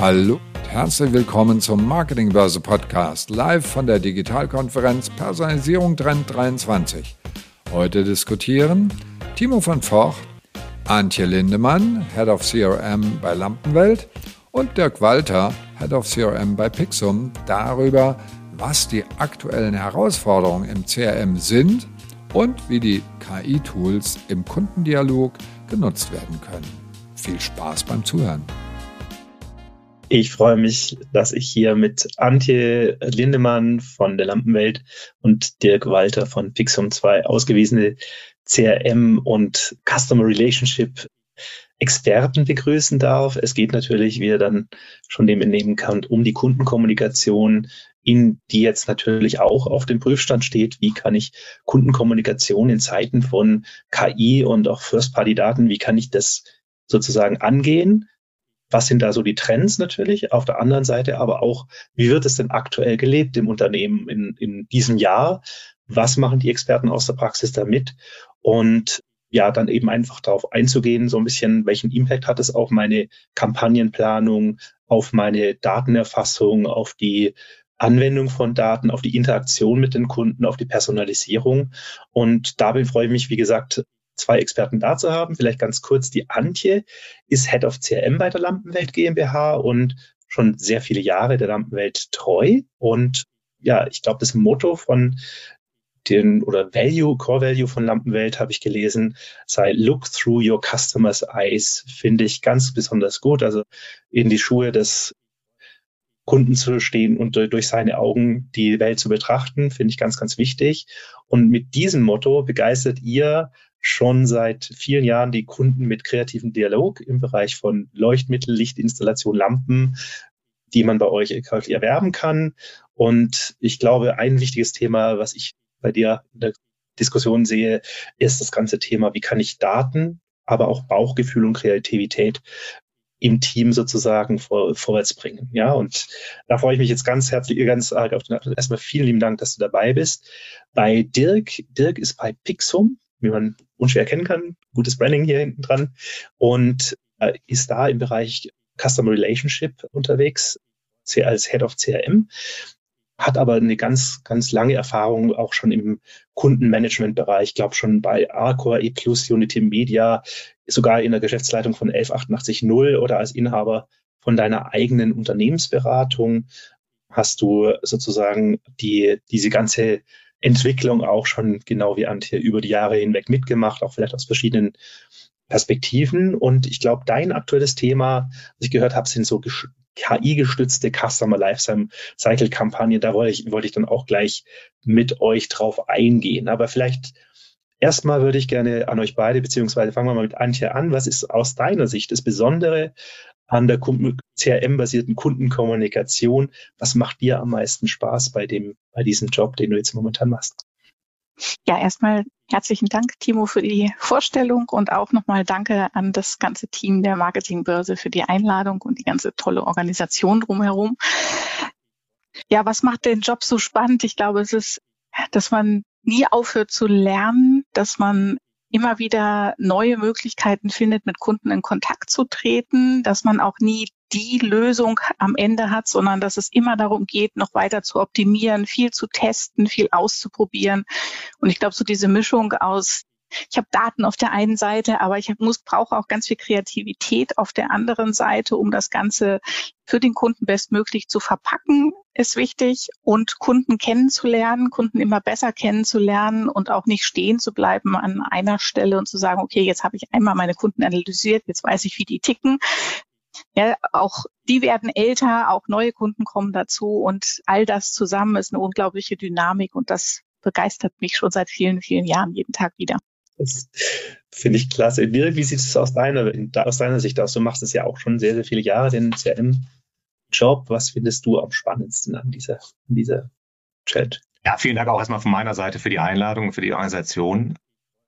Hallo, herzlich willkommen zum Marketingbörse Podcast, live von der Digitalkonferenz Personalisierung Trend 23. Heute diskutieren Timo von Vocht, Antje Lindemann, Head of CRM bei Lampenwelt und Dirk Walter, Head of CRM bei Pixum, darüber, was die aktuellen Herausforderungen im CRM sind und wie die KI-Tools im Kundendialog genutzt werden können. Viel Spaß beim Zuhören. Ich freue mich, dass ich hier mit Antje Lindemann von der Lampenwelt und Dirk Walter von Pixum 2 ausgewiesene CRM und Customer Relationship Experten begrüßen darf. Es geht natürlich, wie ihr dann schon dem entnehmen könnt, um die Kundenkommunikation, in die jetzt natürlich auch auf dem Prüfstand steht. Wie kann ich Kundenkommunikation in Zeiten von KI und auch First-Party-Daten, wie kann ich das sozusagen angehen? Was sind da so die Trends natürlich auf der anderen Seite, aber auch, wie wird es denn aktuell gelebt im Unternehmen in, in diesem Jahr? Was machen die Experten aus der Praxis damit? Und ja, dann eben einfach darauf einzugehen, so ein bisschen, welchen Impact hat es auf meine Kampagnenplanung, auf meine Datenerfassung, auf die Anwendung von Daten, auf die Interaktion mit den Kunden, auf die Personalisierung. Und dabei freue ich mich, wie gesagt, zwei Experten da zu haben. Vielleicht ganz kurz, die Antje ist Head of CRM bei der Lampenwelt GmbH und schon sehr viele Jahre der Lampenwelt treu. Und ja, ich glaube, das Motto von den oder Value, Core Value von Lampenwelt habe ich gelesen, sei Look through your customers eyes, finde ich ganz besonders gut. Also in die Schuhe des Kunden zu stehen und durch seine Augen die Welt zu betrachten, finde ich ganz, ganz wichtig. Und mit diesem Motto begeistert ihr schon seit vielen Jahren die Kunden mit kreativen Dialog im Bereich von Leuchtmittel, Lichtinstallation, Lampen, die man bei euch käuflich erwerben kann. Und ich glaube, ein wichtiges Thema, was ich bei dir in der Diskussion sehe, ist das ganze Thema, wie kann ich Daten, aber auch Bauchgefühl und Kreativität im Team sozusagen vor, vorwärts bringen. Ja, und da freue ich mich jetzt ganz herzlich, ganz arg auf den Erstmal vielen lieben Dank, dass du dabei bist. Bei Dirk, Dirk ist bei Pixum wie man unschwer erkennen kann. Gutes Branding hier hinten dran. Und äh, ist da im Bereich Customer Relationship unterwegs, als Head of CRM hat aber eine ganz, ganz lange Erfahrung auch schon im Kundenmanagement-Bereich, ich glaube schon bei Arcor, E Unity Media, sogar in der Geschäftsleitung von 11880 oder als Inhaber von deiner eigenen Unternehmensberatung hast du sozusagen die, diese ganze Entwicklung auch schon genau wie Antje über die Jahre hinweg mitgemacht, auch vielleicht aus verschiedenen Perspektiven. Und ich glaube, dein aktuelles Thema, was ich gehört habe, sind so KI-gestützte Customer Lifecycle Kampagnen. Da wollte ich, wollte ich dann auch gleich mit euch drauf eingehen. Aber vielleicht erstmal würde ich gerne an euch beide, beziehungsweise fangen wir mal mit Antje an. Was ist aus deiner Sicht das Besondere an der CRM-basierten Kundenkommunikation. Was macht dir am meisten Spaß bei dem, bei diesem Job, den du jetzt momentan machst? Ja, erstmal herzlichen Dank, Timo, für die Vorstellung und auch nochmal Danke an das ganze Team der Marketingbörse für die Einladung und die ganze tolle Organisation drumherum. Ja, was macht den Job so spannend? Ich glaube, es ist, dass man nie aufhört zu lernen, dass man immer wieder neue Möglichkeiten findet, mit Kunden in Kontakt zu treten, dass man auch nie die Lösung am Ende hat, sondern dass es immer darum geht, noch weiter zu optimieren, viel zu testen, viel auszuprobieren. Und ich glaube, so diese Mischung aus ich habe Daten auf der einen Seite, aber ich muss, brauche auch ganz viel Kreativität auf der anderen Seite, um das Ganze für den Kunden bestmöglich zu verpacken, ist wichtig. Und Kunden kennenzulernen, Kunden immer besser kennenzulernen und auch nicht stehen zu bleiben an einer Stelle und zu sagen, okay, jetzt habe ich einmal meine Kunden analysiert, jetzt weiß ich, wie die ticken. Ja, auch die werden älter, auch neue Kunden kommen dazu und all das zusammen ist eine unglaubliche Dynamik und das begeistert mich schon seit vielen, vielen Jahren jeden Tag wieder. Das finde ich klasse. Dirk, wie sieht es aus deiner, aus deiner Sicht aus? Du machst es ja auch schon sehr, sehr viele Jahre, den CRM-Job. Was findest du am spannendsten an dieser, an dieser Chat? Ja, vielen Dank auch erstmal von meiner Seite für die Einladung, für die Organisation.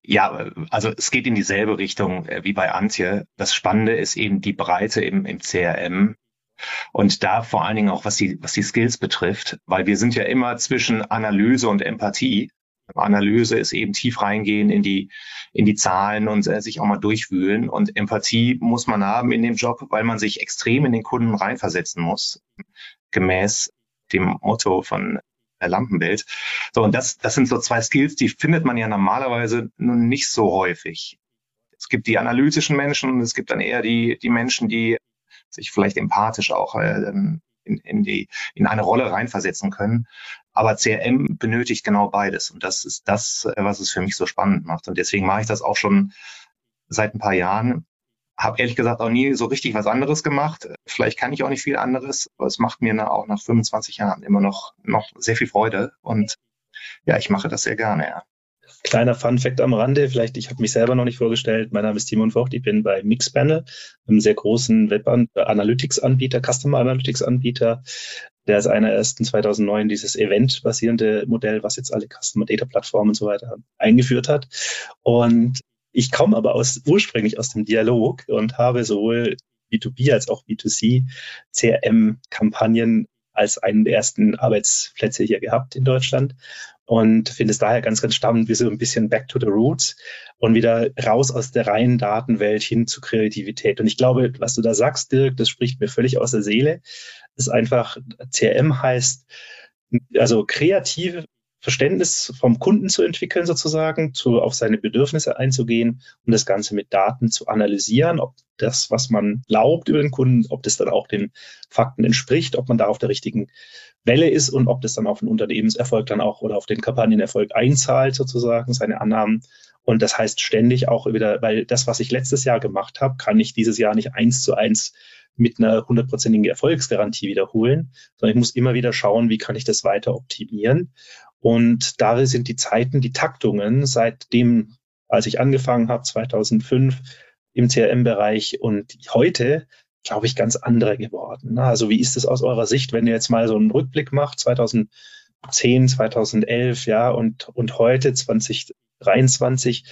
Ja, also es geht in dieselbe Richtung äh, wie bei Antje. Das Spannende ist eben die Breite im, im CRM. Und da vor allen Dingen auch, was die, was die Skills betrifft, weil wir sind ja immer zwischen Analyse und Empathie Analyse ist eben tief reingehen in die, in die Zahlen und äh, sich auch mal durchwühlen. Und Empathie muss man haben in dem Job, weil man sich extrem in den Kunden reinversetzen muss, gemäß dem Motto von der Lampenwelt. So, und das, das sind so zwei Skills, die findet man ja normalerweise nun nicht so häufig. Es gibt die analytischen Menschen und es gibt dann eher die, die Menschen, die sich vielleicht empathisch auch äh, in, in, die, in eine Rolle reinversetzen können. Aber CRM benötigt genau beides. Und das ist das, äh, was es für mich so spannend macht. Und deswegen mache ich das auch schon seit ein paar Jahren. Habe ehrlich gesagt auch nie so richtig was anderes gemacht. Vielleicht kann ich auch nicht viel anderes, aber es macht mir auch nach 25 Jahren immer noch, noch sehr viel Freude. Und ja, ich mache das sehr gerne, ja. Kleiner Fun Fact am Rande, vielleicht, ich habe mich selber noch nicht vorgestellt. Mein Name ist Timon Vogt, ich bin bei Mixpanel, einem sehr großen Web-Analytics-Anbieter, Customer Analytics-Anbieter. Der ist einer ersten 2009 dieses Event-basierende Modell, was jetzt alle Customer Data Plattformen und so weiter eingeführt hat. Und ich komme aber aus, ursprünglich aus dem Dialog und habe sowohl B2B als auch B2C CRM-Kampagnen als einen der ersten Arbeitsplätze hier gehabt in Deutschland und finde es daher ganz, ganz spannend, wie so ein bisschen back to the roots und wieder raus aus der reinen Datenwelt hin zu Kreativität. Und ich glaube, was du da sagst, Dirk, das spricht mir völlig aus der Seele. Ist einfach, CRM heißt, also kreative Verständnis vom Kunden zu entwickeln, sozusagen, zu, auf seine Bedürfnisse einzugehen und das Ganze mit Daten zu analysieren, ob das, was man glaubt über den Kunden, ob das dann auch den Fakten entspricht, ob man da auf der richtigen Welle ist und ob das dann auf den Unternehmenserfolg dann auch oder auf den Kampagnenerfolg einzahlt, sozusagen, seine Annahmen. Und das heißt ständig auch wieder, weil das, was ich letztes Jahr gemacht habe, kann ich dieses Jahr nicht eins zu eins mit einer hundertprozentigen Erfolgsgarantie wiederholen, sondern ich muss immer wieder schauen, wie kann ich das weiter optimieren. Und da sind die Zeiten, die Taktungen seitdem, als ich angefangen habe, 2005 im CRM-Bereich und heute, glaube ich, ganz andere geworden. Also wie ist es aus eurer Sicht, wenn ihr jetzt mal so einen Rückblick macht, 2010, 2011, ja, und, und heute 2023,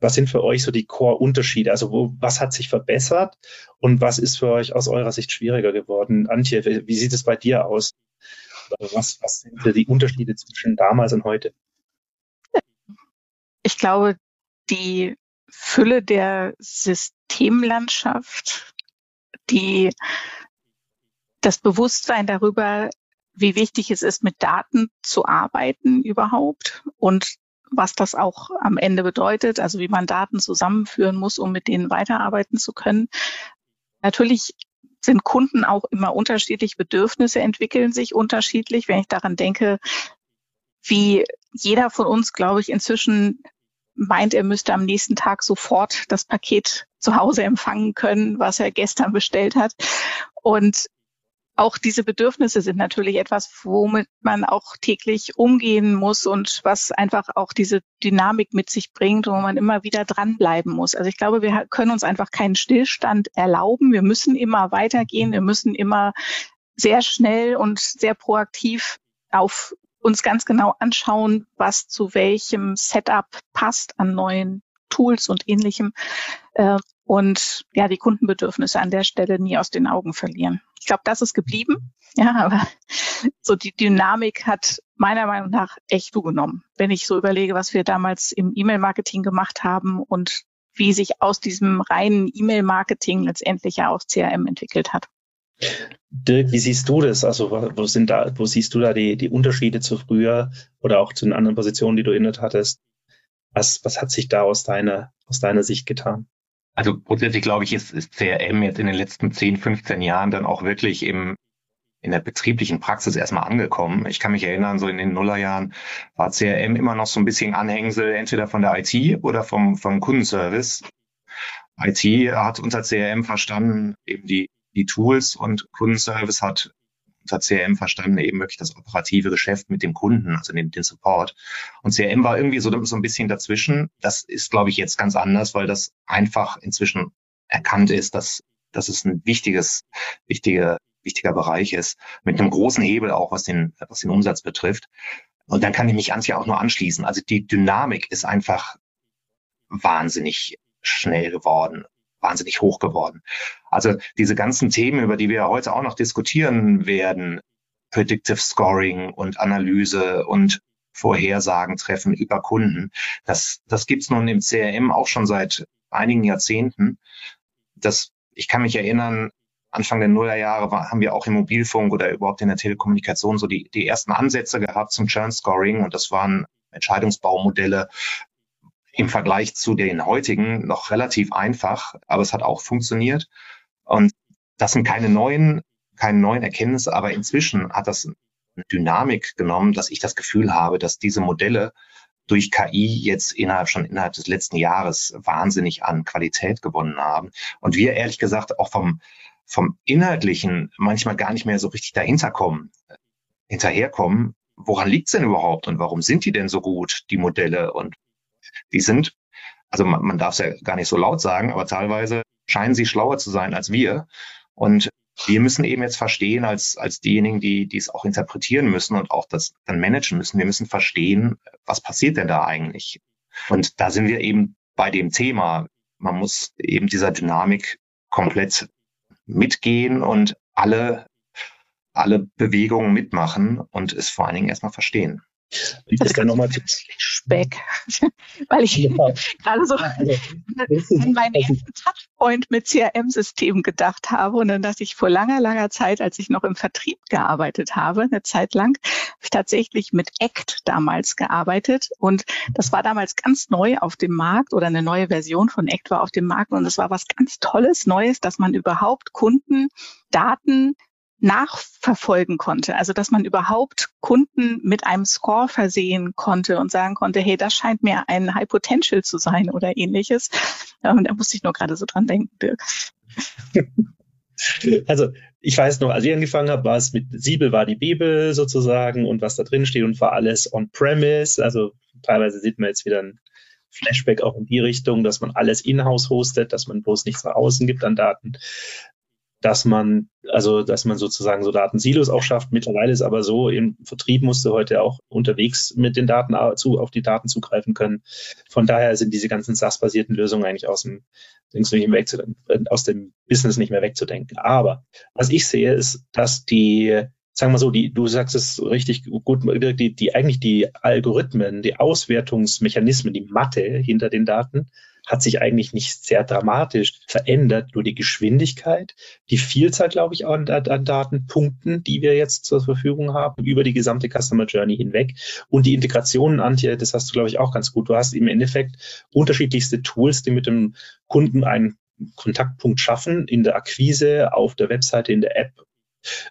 was sind für euch so die Core-Unterschiede? Also wo, was hat sich verbessert und was ist für euch aus eurer Sicht schwieriger geworden? Antje, wie, wie sieht es bei dir aus? Was, was sind die Unterschiede zwischen damals und heute? Ich glaube, die Fülle der Systemlandschaft, die, das Bewusstsein darüber, wie wichtig es ist, mit Daten zu arbeiten überhaupt und was das auch am Ende bedeutet, also wie man Daten zusammenführen muss, um mit denen weiterarbeiten zu können. Natürlich sind Kunden auch immer unterschiedlich, Bedürfnisse entwickeln sich unterschiedlich. Wenn ich daran denke, wie jeder von uns, glaube ich, inzwischen meint, er müsste am nächsten Tag sofort das Paket zu Hause empfangen können, was er gestern bestellt hat. Und auch diese Bedürfnisse sind natürlich etwas, womit man auch täglich umgehen muss und was einfach auch diese Dynamik mit sich bringt, wo man immer wieder dranbleiben muss. Also ich glaube, wir können uns einfach keinen Stillstand erlauben. Wir müssen immer weitergehen. Wir müssen immer sehr schnell und sehr proaktiv auf uns ganz genau anschauen, was zu welchem Setup passt an neuen Tools und ähnlichem. Äh, und ja, die Kundenbedürfnisse an der Stelle nie aus den Augen verlieren. Ich glaube, das ist geblieben. Ja, aber so die Dynamik hat meiner Meinung nach echt zugenommen. Wenn ich so überlege, was wir damals im E-Mail-Marketing gemacht haben und wie sich aus diesem reinen E-Mail-Marketing letztendlich ja auch CRM entwickelt hat. Dirk, wie siehst du das? Also wo sind da, wo siehst du da die, die Unterschiede zu früher oder auch zu den anderen Positionen, die du innet hattest? Was, was hat sich da aus deiner, aus deiner Sicht getan? Also grundsätzlich glaube ich, ist, ist CRM jetzt in den letzten 10, 15 Jahren dann auch wirklich im, in der betrieblichen Praxis erstmal angekommen. Ich kann mich erinnern, so in den Nullerjahren war CRM immer noch so ein bisschen Anhängsel entweder von der IT oder vom, vom Kundenservice. IT hat unser CRM verstanden, eben die, die Tools und Kundenservice hat unter CRM verstanden eben wirklich das operative Geschäft mit dem Kunden, also den, den Support. Und CRM war irgendwie so, so ein bisschen dazwischen. Das ist, glaube ich, jetzt ganz anders, weil das einfach inzwischen erkannt ist, dass, dass es ein wichtiges, wichtiger, wichtiger Bereich ist, mit einem großen Hebel auch, was den, was den Umsatz betrifft. Und dann kann ich mich Antje auch nur anschließen. Also die Dynamik ist einfach wahnsinnig schnell geworden wahnsinnig hoch geworden. Also diese ganzen Themen, über die wir heute auch noch diskutieren werden, Predictive Scoring und Analyse und Vorhersagen treffen über Kunden. Das, das gibt's nun im CRM auch schon seit einigen Jahrzehnten. Das, ich kann mich erinnern, Anfang der Nullerjahre war, haben wir auch im Mobilfunk oder überhaupt in der Telekommunikation so die, die ersten Ansätze gehabt zum Churn Scoring und das waren Entscheidungsbaumodelle im Vergleich zu den heutigen noch relativ einfach, aber es hat auch funktioniert. Und das sind keine neuen, keine neuen Erkenntnisse, aber inzwischen hat das eine Dynamik genommen, dass ich das Gefühl habe, dass diese Modelle durch KI jetzt innerhalb schon innerhalb des letzten Jahres wahnsinnig an Qualität gewonnen haben. Und wir ehrlich gesagt auch vom, vom Inhaltlichen manchmal gar nicht mehr so richtig dahinter kommen, hinterherkommen. Woran liegt's denn überhaupt und warum sind die denn so gut, die Modelle? Und die sind, also man, man darf es ja gar nicht so laut sagen, aber teilweise scheinen sie schlauer zu sein als wir. Und wir müssen eben jetzt verstehen, als, als diejenigen, die, die es auch interpretieren müssen und auch das dann managen müssen, wir müssen verstehen, was passiert denn da eigentlich? Und da sind wir eben bei dem Thema. Man muss eben dieser Dynamik komplett mitgehen und alle, alle Bewegungen mitmachen und es vor allen Dingen erstmal verstehen. Wie das dann nochmal Speck, weil ich gerade so also, an meinen ersten Touchpoint mit CRM-Systemen gedacht habe und dann dachte ich vor langer, langer Zeit, als ich noch im Vertrieb gearbeitet habe, eine Zeit lang, habe ich tatsächlich mit ACT damals gearbeitet und das war damals ganz neu auf dem Markt oder eine neue Version von ACT war auf dem Markt und es war was ganz Tolles, Neues, dass man überhaupt Kunden Daten nachverfolgen konnte. Also dass man überhaupt Kunden mit einem Score versehen konnte und sagen konnte, hey, das scheint mir ein High Potential zu sein oder ähnliches. Ähm, da musste ich nur gerade so dran denken, Dirk. Also ich weiß noch, als ich angefangen habe, war es mit Siebel war die Bibel sozusagen und was da drin steht und war alles on-premise. Also teilweise sieht man jetzt wieder ein Flashback auch in die Richtung, dass man alles in-house hostet, dass man bloß nichts nach außen gibt an Daten dass man, also dass man sozusagen so Datensilos auch schafft. Mittlerweile ist aber so, im Vertrieb musst du heute auch unterwegs mit den Daten zu, auf die Daten zugreifen können. Von daher sind diese ganzen SaaS-basierten Lösungen eigentlich aus dem, nicht mehr wegzudenken, aus dem Business nicht mehr wegzudenken. Aber was ich sehe, ist, dass die sagen wir so, die, du sagst es richtig gut, die, die eigentlich die Algorithmen, die Auswertungsmechanismen, die Mathe hinter den Daten hat sich eigentlich nicht sehr dramatisch verändert. Nur die Geschwindigkeit, die Vielzahl, glaube ich, an, an Datenpunkten, die wir jetzt zur Verfügung haben, über die gesamte Customer Journey hinweg. Und die Integrationen, Antje, das hast du, glaube ich, auch ganz gut. Du hast im Endeffekt unterschiedlichste Tools, die mit dem Kunden einen Kontaktpunkt schaffen, in der Akquise, auf der Webseite, in der App,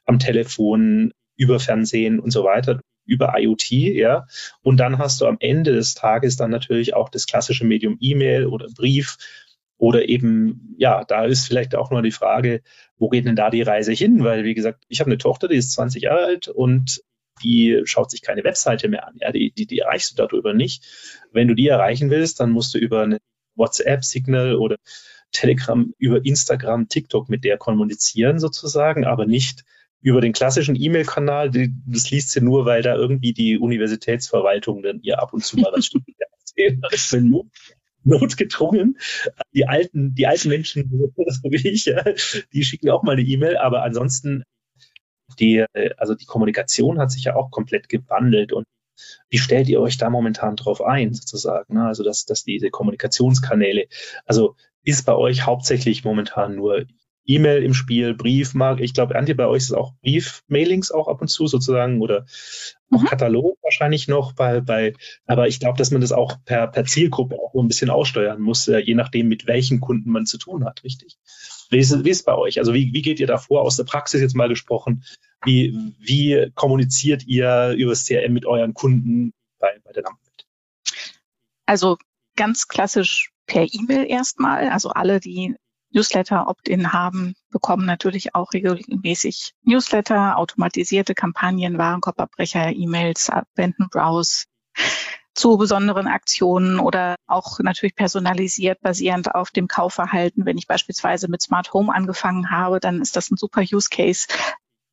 am Telefon, über Fernsehen und so weiter über IoT, ja. Und dann hast du am Ende des Tages dann natürlich auch das klassische Medium E-Mail oder Brief oder eben, ja, da ist vielleicht auch nur die Frage, wo geht denn da die Reise hin? Weil, wie gesagt, ich habe eine Tochter, die ist 20 Jahre alt und die schaut sich keine Webseite mehr an. Ja, die, die, die erreichst du darüber nicht. Wenn du die erreichen willst, dann musst du über eine WhatsApp, Signal oder Telegram, über Instagram, TikTok mit der kommunizieren sozusagen, aber nicht über den klassischen E-Mail-Kanal, das liest sie nur, weil da irgendwie die Universitätsverwaltung dann ihr ab und zu mal was erzählt. Not, notgedrungen. Die alten, die alten Menschen, so wie ich, die schicken auch mal eine E-Mail, aber ansonsten die, also die Kommunikation hat sich ja auch komplett gewandelt und wie stellt ihr euch da momentan drauf ein, sozusagen? Ne? Also, dass, dass diese Kommunikationskanäle, also ist bei euch hauptsächlich momentan nur E-Mail im Spiel, Briefmark. Ich glaube, Antje, bei euch ist es auch Brief-Mailings auch ab und zu sozusagen oder auch mhm. Katalog wahrscheinlich noch bei, bei, aber ich glaube, dass man das auch per, per Zielgruppe auch ein bisschen aussteuern muss, äh, je nachdem, mit welchen Kunden man zu tun hat, richtig? Wie ist, wie ist es bei euch? Also wie, wie geht ihr da vor, aus der Praxis jetzt mal gesprochen? Wie, wie kommuniziert ihr über das CRM mit euren Kunden bei, bei der Lampenwelt? Also ganz klassisch per E-Mail erstmal. Also alle, die Newsletter Opt-in haben, bekommen natürlich auch regelmäßig Newsletter, automatisierte Kampagnen, Warenkorbabbrecher, E-Mails, Abwenden, Browse zu besonderen Aktionen oder auch natürlich personalisiert basierend auf dem Kaufverhalten. Wenn ich beispielsweise mit Smart Home angefangen habe, dann ist das ein super Use Case,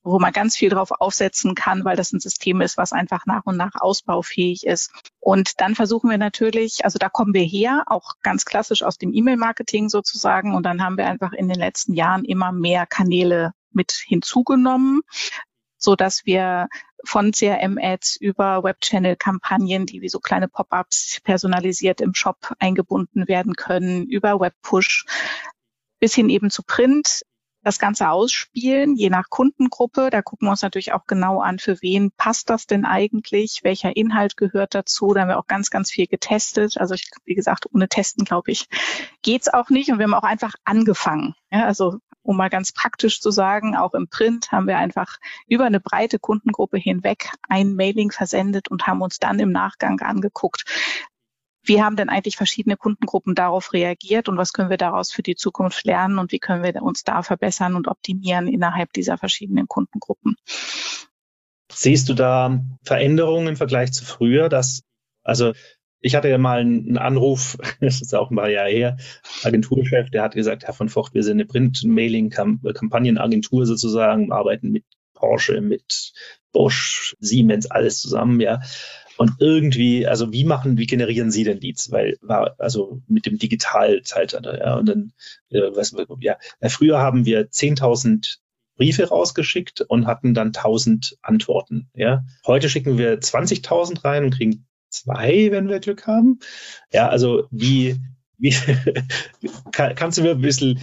wo man ganz viel drauf aufsetzen kann, weil das ein System ist, was einfach nach und nach ausbaufähig ist. Und dann versuchen wir natürlich, also da kommen wir her, auch ganz klassisch aus dem E-Mail-Marketing sozusagen. Und dann haben wir einfach in den letzten Jahren immer mehr Kanäle mit hinzugenommen. so dass wir von CRM-Ads über Web-Channel-Kampagnen, die wie so kleine Pop-ups personalisiert im Shop eingebunden werden können, über Web-Push bis hin eben zu Print das Ganze ausspielen, je nach Kundengruppe. Da gucken wir uns natürlich auch genau an, für wen passt das denn eigentlich, welcher Inhalt gehört dazu. Da haben wir auch ganz, ganz viel getestet. Also ich, wie gesagt, ohne Testen, glaube ich, geht's auch nicht. Und wir haben auch einfach angefangen. Ja, also um mal ganz praktisch zu sagen, auch im Print haben wir einfach über eine breite Kundengruppe hinweg ein Mailing versendet und haben uns dann im Nachgang angeguckt, wie haben denn eigentlich verschiedene Kundengruppen darauf reagiert und was können wir daraus für die Zukunft lernen und wie können wir uns da verbessern und optimieren innerhalb dieser verschiedenen Kundengruppen? Siehst du da Veränderungen im Vergleich zu früher, dass, also ich hatte ja mal einen Anruf, das ist auch ein paar Jahre her, Agenturchef, der hat gesagt, Herr von Vocht, wir sind eine Print-Mailing-Kampagnenagentur sozusagen, arbeiten mit Porsche, mit Bosch, Siemens, alles zusammen, ja. Und irgendwie, also wie machen, wie generieren Sie denn Leads? Weil war also mit dem Digitalzeitalter, ja, und dann, äh, was, ja, früher haben wir 10.000 Briefe rausgeschickt und hatten dann 1000 Antworten, ja. Heute schicken wir 20.000 rein und kriegen zwei, wenn wir Glück haben. Ja, also wie, wie kann, kannst du mir ein bisschen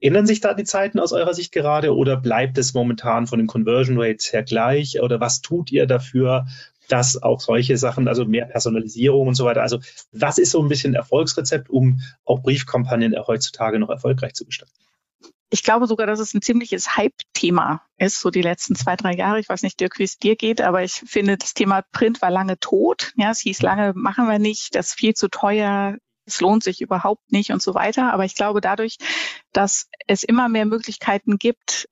Ändern sich da die Zeiten aus eurer Sicht gerade oder bleibt es momentan von den Conversion Rates her gleich? Oder was tut ihr dafür, dass auch solche Sachen, also mehr Personalisierung und so weiter. Also was ist so ein bisschen Erfolgsrezept, um auch Briefkampagnen heutzutage noch erfolgreich zu gestalten? Ich glaube sogar, dass es ein ziemliches Hype-Thema ist, so die letzten zwei, drei Jahre. Ich weiß nicht, Dirk, wie es dir geht, aber ich finde, das Thema Print war lange tot. Ja, es hieß lange, machen wir nicht, das ist viel zu teuer, es lohnt sich überhaupt nicht und so weiter. Aber ich glaube, dadurch, dass es immer mehr Möglichkeiten gibt,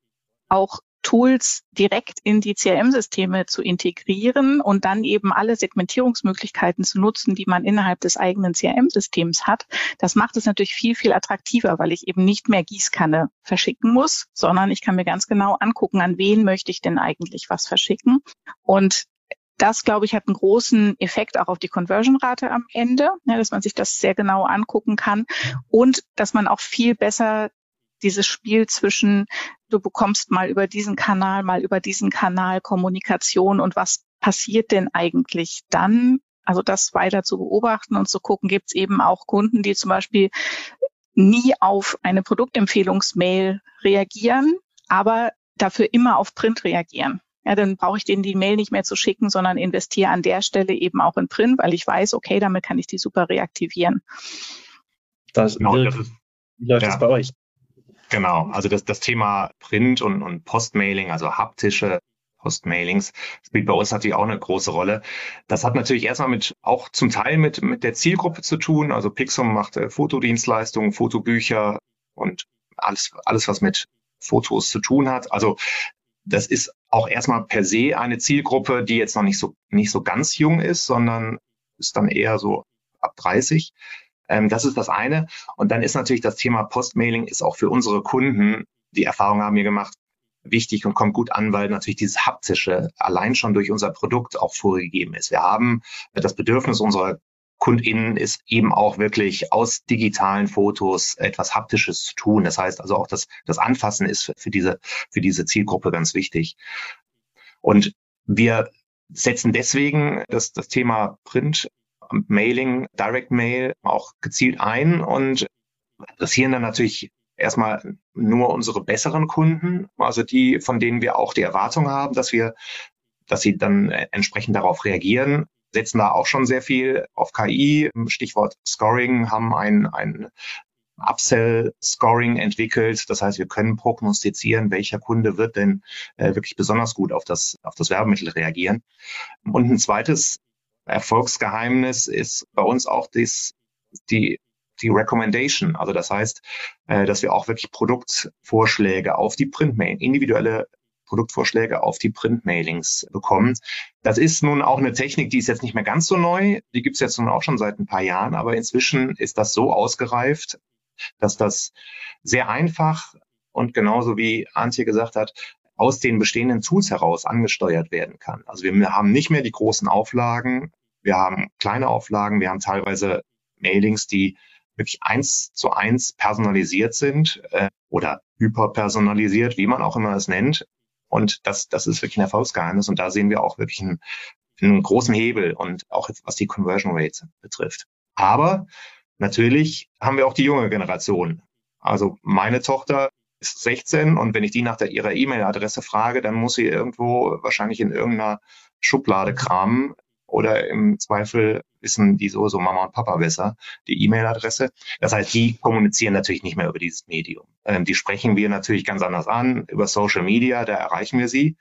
auch Tools direkt in die CRM-Systeme zu integrieren und dann eben alle Segmentierungsmöglichkeiten zu nutzen, die man innerhalb des eigenen CRM-Systems hat. Das macht es natürlich viel, viel attraktiver, weil ich eben nicht mehr Gießkanne verschicken muss, sondern ich kann mir ganz genau angucken, an wen möchte ich denn eigentlich was verschicken. Und das, glaube ich, hat einen großen Effekt auch auf die Conversion-Rate am Ende, ja, dass man sich das sehr genau angucken kann und dass man auch viel besser dieses Spiel zwischen, du bekommst mal über diesen Kanal, mal über diesen Kanal Kommunikation und was passiert denn eigentlich dann? Also das weiter zu beobachten und zu gucken, gibt es eben auch Kunden, die zum Beispiel nie auf eine Produktempfehlungsmail reagieren, aber dafür immer auf Print reagieren. Ja, dann brauche ich denen die Mail nicht mehr zu schicken, sondern investiere an der Stelle eben auch in Print, weil ich weiß, okay, damit kann ich die super reaktivieren. Das, genau, das ist, wie läuft ja. das bei euch? Genau, also das, das Thema Print und, und Postmailing, also haptische Postmailings, spielt bei uns natürlich auch eine große Rolle. Das hat natürlich erstmal mit, auch zum Teil mit, mit der Zielgruppe zu tun. Also Pixum macht äh, Fotodienstleistungen, Fotobücher und alles, alles, was mit Fotos zu tun hat. Also das ist auch erstmal per se eine Zielgruppe, die jetzt noch nicht so, nicht so ganz jung ist, sondern ist dann eher so ab 30. Ähm, das ist das eine. Und dann ist natürlich das Thema Postmailing ist auch für unsere Kunden, die Erfahrung haben wir gemacht, wichtig und kommt gut an, weil natürlich dieses haptische allein schon durch unser Produkt auch vorgegeben ist. Wir haben das Bedürfnis unserer KundInnen ist eben auch wirklich aus digitalen Fotos etwas Haptisches zu tun. Das heißt also auch das, das Anfassen ist für, für diese, für diese Zielgruppe ganz wichtig. Und wir setzen deswegen das, das Thema Print Mailing, Direct Mail auch gezielt ein und adressieren dann natürlich erstmal nur unsere besseren Kunden, also die, von denen wir auch die Erwartung haben, dass wir, dass sie dann entsprechend darauf reagieren, setzen da auch schon sehr viel auf KI. Stichwort Scoring haben ein, ein Upsell-Scoring entwickelt. Das heißt, wir können prognostizieren, welcher Kunde wird denn äh, wirklich besonders gut auf das, auf das Werbemittel reagieren. Und ein zweites Erfolgsgeheimnis ist bei uns auch dies, die, die Recommendation. Also das heißt, äh, dass wir auch wirklich Produktvorschläge auf die Printmail, individuelle Produktvorschläge auf die Printmailings bekommen. Das ist nun auch eine Technik, die ist jetzt nicht mehr ganz so neu. Die gibt es jetzt nun auch schon seit ein paar Jahren, aber inzwischen ist das so ausgereift, dass das sehr einfach und genauso wie Antje gesagt hat, aus den bestehenden Tools heraus angesteuert werden kann. Also wir haben nicht mehr die großen Auflagen, wir haben kleine Auflagen, wir haben teilweise Mailings, die wirklich eins zu eins personalisiert sind äh, oder hyperpersonalisiert, wie man auch immer es nennt. Und das, das ist wirklich ein Erfolgsgeheimnis. Und da sehen wir auch wirklich einen, einen großen Hebel und auch was die Conversion Rates betrifft. Aber natürlich haben wir auch die junge Generation. Also meine Tochter ist 16 und wenn ich die nach der, ihrer E-Mail-Adresse frage, dann muss sie irgendwo wahrscheinlich in irgendeiner Schublade kramen oder im Zweifel wissen die so, so Mama und Papa besser, die E-Mail-Adresse. Das heißt, die kommunizieren natürlich nicht mehr über dieses Medium. Ähm, die sprechen wir natürlich ganz anders an, über Social Media, da erreichen wir sie.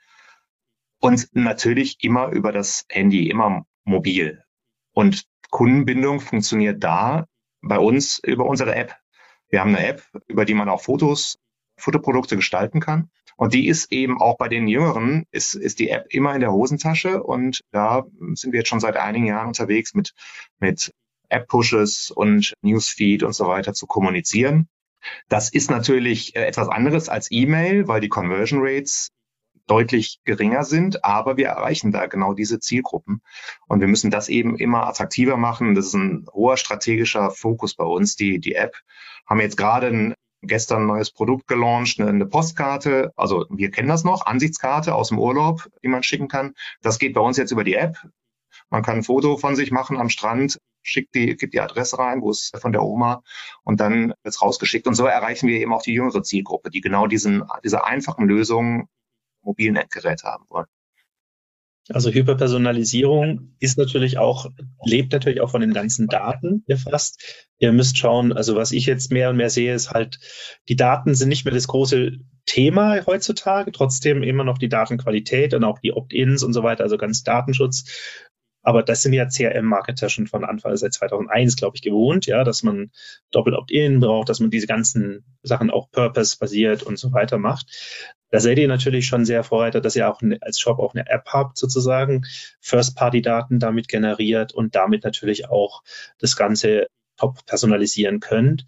Und natürlich immer über das Handy, immer mobil. Und Kundenbindung funktioniert da bei uns über unsere App. Wir haben eine App, über die man auch Fotos, Fotoprodukte gestalten kann. Und die ist eben auch bei den Jüngeren, ist, ist die App immer in der Hosentasche. Und da sind wir jetzt schon seit einigen Jahren unterwegs mit, mit App-Pushes und Newsfeed und so weiter zu kommunizieren. Das ist natürlich äh, etwas anderes als E-Mail, weil die Conversion Rates deutlich geringer sind, aber wir erreichen da genau diese Zielgruppen. Und wir müssen das eben immer attraktiver machen. Das ist ein hoher strategischer Fokus bei uns. Die, die App haben jetzt gerade ein, gestern ein neues Produkt gelauncht, eine, Postkarte. Also wir kennen das noch, Ansichtskarte aus dem Urlaub, die man schicken kann. Das geht bei uns jetzt über die App. Man kann ein Foto von sich machen am Strand, schickt die, gibt die Adresse rein, wo es von der Oma und dann wird es rausgeschickt. Und so erreichen wir eben auch die jüngere Zielgruppe, die genau diesen, diese einfachen Lösungen mobilen Endgerät haben wollen. Also Hyperpersonalisierung ist natürlich auch, lebt natürlich auch von den ganzen Daten erfasst. Ihr müsst schauen, also was ich jetzt mehr und mehr sehe, ist halt, die Daten sind nicht mehr das große Thema heutzutage, trotzdem immer noch die Datenqualität und auch die Opt-ins und so weiter, also ganz Datenschutz. Aber das sind ja CRM-Marketer schon von Anfang seit 2001, glaube ich, gewohnt, ja, dass man doppelt Opt-in braucht, dass man diese ganzen Sachen auch Purpose-basiert und so weiter macht. Da seid ihr natürlich schon sehr Vorreiter, dass ihr auch als Shop auch eine App habt, sozusagen, First-Party-Daten damit generiert und damit natürlich auch das Ganze top personalisieren könnt.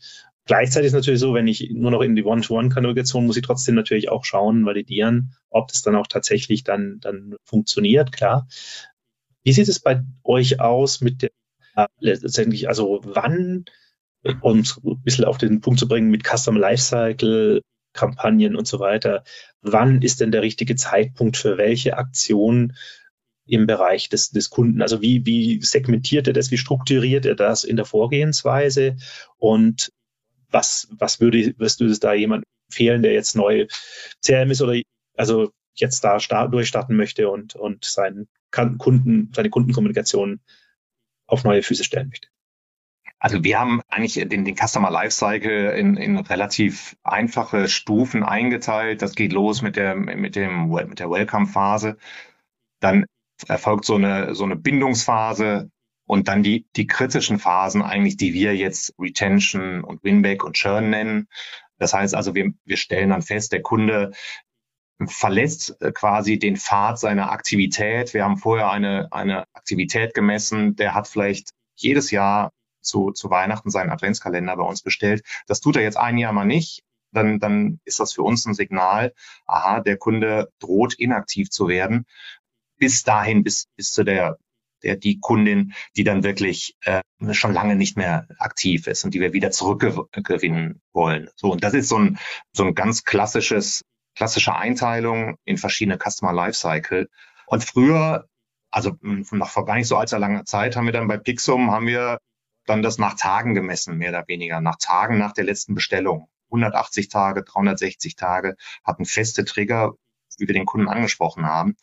Gleichzeitig ist natürlich so, wenn ich nur noch in die One-to-One-Konjugation muss ich trotzdem natürlich auch schauen, validieren, ob das dann auch tatsächlich dann, dann funktioniert, klar. Wie sieht es bei euch aus mit der, äh, letztendlich, also wann, um es ein bisschen auf den Punkt zu bringen, mit Custom Lifecycle, Kampagnen und so weiter, wann ist denn der richtige Zeitpunkt für welche Aktion im Bereich des, des Kunden? Also wie, wie segmentiert er das, wie strukturiert er das in der Vorgehensweise und was, was würde, wirst du das da jemand empfehlen, der jetzt neu CRM ist oder also jetzt da start, durchstarten möchte und, und seinen Kunden, seine Kundenkommunikation auf neue Füße stellen möchte? Also wir haben eigentlich den, den Customer Lifecycle in, in relativ einfache Stufen eingeteilt. Das geht los mit der, mit dem, mit der Welcome-Phase. Dann erfolgt so eine, so eine Bindungsphase und dann die, die kritischen Phasen eigentlich, die wir jetzt Retention und Winback und Churn nennen. Das heißt also, wir, wir stellen dann fest, der Kunde verlässt äh, quasi den Pfad seiner Aktivität. Wir haben vorher eine, eine Aktivität gemessen, der hat vielleicht jedes Jahr zu, zu Weihnachten seinen Adventskalender bei uns bestellt. Das tut er jetzt ein Jahr mal nicht. Dann, dann ist das für uns ein Signal, aha, der Kunde droht inaktiv zu werden. Bis dahin, bis, bis zu der, der die Kundin, die dann wirklich äh, schon lange nicht mehr aktiv ist und die wir wieder zurückgewinnen wollen. So, und das ist so ein, so ein ganz klassisches klassische Einteilung in verschiedene Customer Lifecycle. Und früher, also hm, nach vor gar nicht so allzu langer Zeit, haben wir dann bei Pixum, haben wir dann das nach Tagen gemessen, mehr oder weniger, nach Tagen nach der letzten Bestellung. 180 Tage, 360 Tage, hatten feste Trigger, wie wir den Kunden angesprochen haben.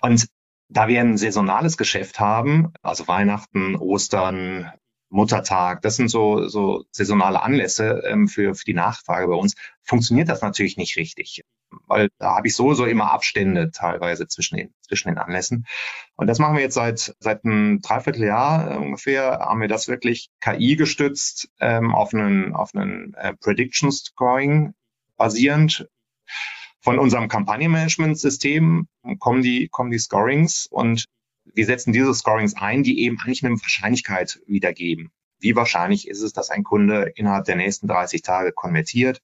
Und da wir ein saisonales Geschäft haben, also Weihnachten, Ostern, Muttertag, das sind so, so saisonale Anlässe ähm, für, für die Nachfrage bei uns, funktioniert das natürlich nicht richtig weil da habe ich sowieso immer Abstände teilweise zwischen den, zwischen den Anlässen. Und das machen wir jetzt seit, seit einem Dreivierteljahr äh, ungefähr, haben wir das wirklich KI gestützt ähm, auf einen, auf einen äh, Prediction Scoring basierend. Von unserem Kampagnenmanagement-System kommen die, kommen die Scorings und wir setzen diese Scorings ein, die eben eigentlich eine Wahrscheinlichkeit wiedergeben. Wie wahrscheinlich ist es, dass ein Kunde innerhalb der nächsten 30 Tage konvertiert?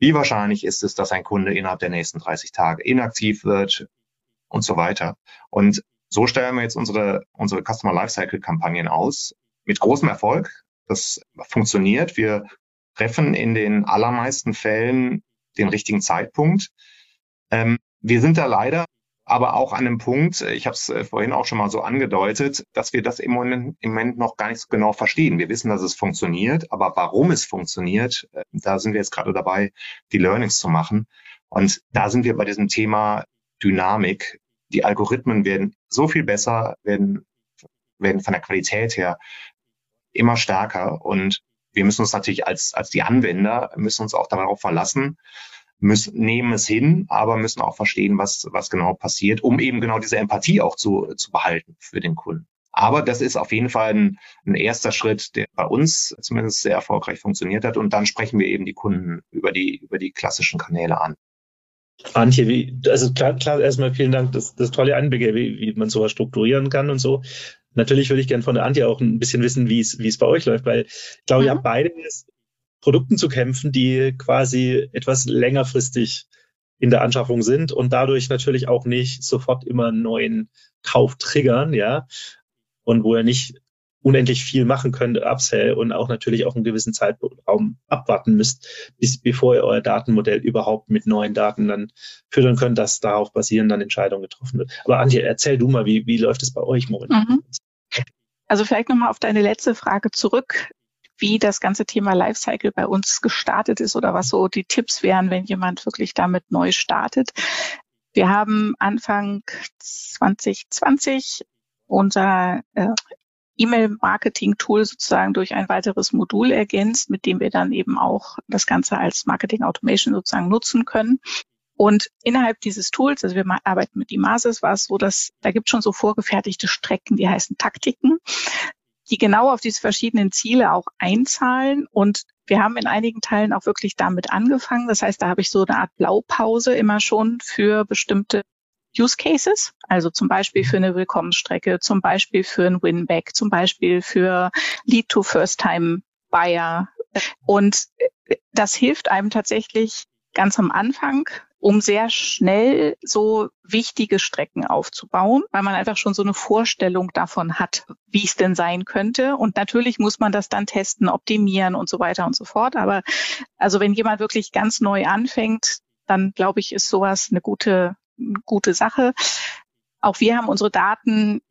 Wie wahrscheinlich ist es, dass ein Kunde innerhalb der nächsten 30 Tage inaktiv wird und so weiter. Und so stellen wir jetzt unsere, unsere Customer Lifecycle Kampagnen aus mit großem Erfolg. Das funktioniert. Wir treffen in den allermeisten Fällen den richtigen Zeitpunkt. Ähm, wir sind da leider aber auch an einem Punkt, ich habe es äh, vorhin auch schon mal so angedeutet, dass wir das im Moment, im Moment noch gar nicht so genau verstehen. Wir wissen, dass es funktioniert, aber warum es funktioniert, äh, da sind wir jetzt gerade dabei, die Learnings zu machen. Und da sind wir bei diesem Thema Dynamik. Die Algorithmen werden so viel besser, werden, werden von der Qualität her immer stärker. Und wir müssen uns natürlich als, als die Anwender, müssen uns auch darauf verlassen, müssen, nehmen es hin, aber müssen auch verstehen, was, was genau passiert, um eben genau diese Empathie auch zu, zu behalten für den Kunden. Aber das ist auf jeden Fall ein, ein erster Schritt, der bei uns zumindest sehr erfolgreich funktioniert hat. Und dann sprechen wir eben die Kunden über die, über die klassischen Kanäle an. Antje, wie, also klar, klar erstmal vielen Dank, das, das tolle Einblicke, wie, wie man sowas strukturieren kann und so. Natürlich würde ich gerne von der Antje auch ein bisschen wissen, wie es, wie es bei euch läuft, weil ich glaube, mhm. ihr habt beide Produkten zu kämpfen, die quasi etwas längerfristig in der Anschaffung sind und dadurch natürlich auch nicht sofort immer einen neuen Kauf triggern, ja. Und wo ihr nicht unendlich viel machen könnt, Upsell und auch natürlich auch einen gewissen Zeitraum abwarten müsst, bis bevor ihr euer Datenmodell überhaupt mit neuen Daten dann füttern könnt, dass darauf basieren dann Entscheidungen getroffen wird. Aber Antje, erzähl du mal, wie, wie läuft es bei euch momentan? Mhm. Also vielleicht nochmal auf deine letzte Frage zurück wie das ganze Thema Lifecycle bei uns gestartet ist oder was so die Tipps wären, wenn jemand wirklich damit neu startet. Wir haben Anfang 2020 unser äh, E-Mail-Marketing-Tool sozusagen durch ein weiteres Modul ergänzt, mit dem wir dann eben auch das Ganze als Marketing Automation sozusagen nutzen können. Und innerhalb dieses Tools, also wir arbeiten mit Imasis, war es so, dass da gibt schon so vorgefertigte Strecken, die heißen Taktiken die genau auf diese verschiedenen Ziele auch einzahlen. Und wir haben in einigen Teilen auch wirklich damit angefangen. Das heißt, da habe ich so eine Art Blaupause immer schon für bestimmte Use Cases, also zum Beispiel für eine Willkommensstrecke, zum Beispiel für ein Winback, zum Beispiel für Lead to First Time Buyer. Und das hilft einem tatsächlich ganz am Anfang um sehr schnell so wichtige Strecken aufzubauen, weil man einfach schon so eine Vorstellung davon hat, wie es denn sein könnte. Und natürlich muss man das dann testen, optimieren und so weiter und so fort. Aber also wenn jemand wirklich ganz neu anfängt, dann glaube ich, ist sowas eine gute, gute Sache. Auch wir haben unsere Daten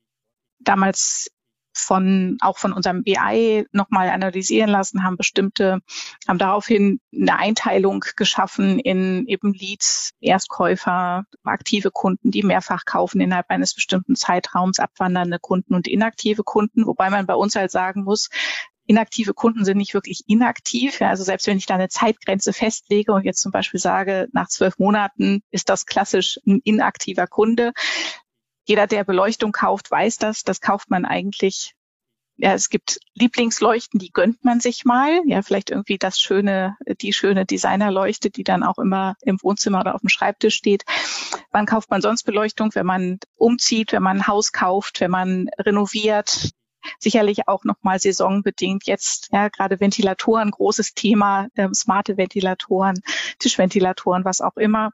damals von auch von unserem BI nochmal analysieren lassen, haben bestimmte, haben daraufhin eine Einteilung geschaffen in eben Leads, Erstkäufer, aktive Kunden, die mehrfach kaufen innerhalb eines bestimmten Zeitraums, abwandernde Kunden und inaktive Kunden, wobei man bei uns halt sagen muss, inaktive Kunden sind nicht wirklich inaktiv. Ja, also selbst wenn ich da eine Zeitgrenze festlege und jetzt zum Beispiel sage, nach zwölf Monaten ist das klassisch ein inaktiver Kunde, jeder, der Beleuchtung kauft, weiß das. Das kauft man eigentlich. Ja, es gibt Lieblingsleuchten, die gönnt man sich mal. Ja, vielleicht irgendwie das schöne, die schöne Designerleuchte, die dann auch immer im Wohnzimmer oder auf dem Schreibtisch steht. Wann kauft man sonst Beleuchtung? Wenn man umzieht, wenn man ein Haus kauft, wenn man renoviert, sicherlich auch nochmal saisonbedingt. Jetzt ja gerade Ventilatoren, großes Thema, ähm, smarte Ventilatoren, Tischventilatoren, was auch immer.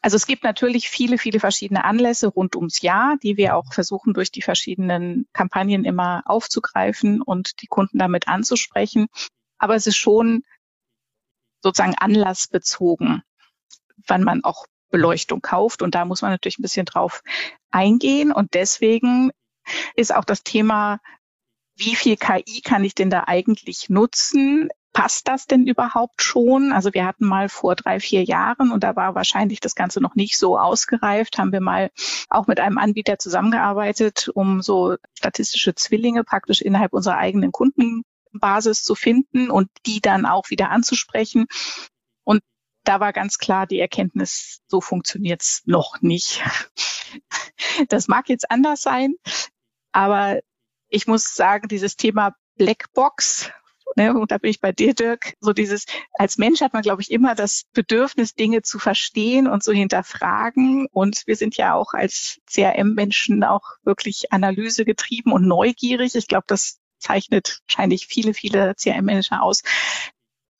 Also es gibt natürlich viele, viele verschiedene Anlässe rund ums Jahr, die wir auch versuchen durch die verschiedenen Kampagnen immer aufzugreifen und die Kunden damit anzusprechen. Aber es ist schon sozusagen anlassbezogen, wann man auch Beleuchtung kauft. Und da muss man natürlich ein bisschen drauf eingehen. Und deswegen ist auch das Thema, wie viel KI kann ich denn da eigentlich nutzen, passt das denn überhaupt schon? Also wir hatten mal vor drei, vier Jahren und da war wahrscheinlich das Ganze noch nicht so ausgereift, haben wir mal auch mit einem Anbieter zusammengearbeitet, um so statistische Zwillinge praktisch innerhalb unserer eigenen Kundenbasis zu finden und die dann auch wieder anzusprechen. Und da war ganz klar die Erkenntnis, so funktioniert's noch nicht. Das mag jetzt anders sein, aber ich muss sagen, dieses Thema Blackbox Ne? Und da bin ich bei dir, Dirk. So dieses, als Mensch hat man, glaube ich, immer das Bedürfnis, Dinge zu verstehen und zu hinterfragen. Und wir sind ja auch als CRM-Menschen auch wirklich analysegetrieben und neugierig. Ich glaube, das zeichnet wahrscheinlich viele, viele CRM-Manager aus.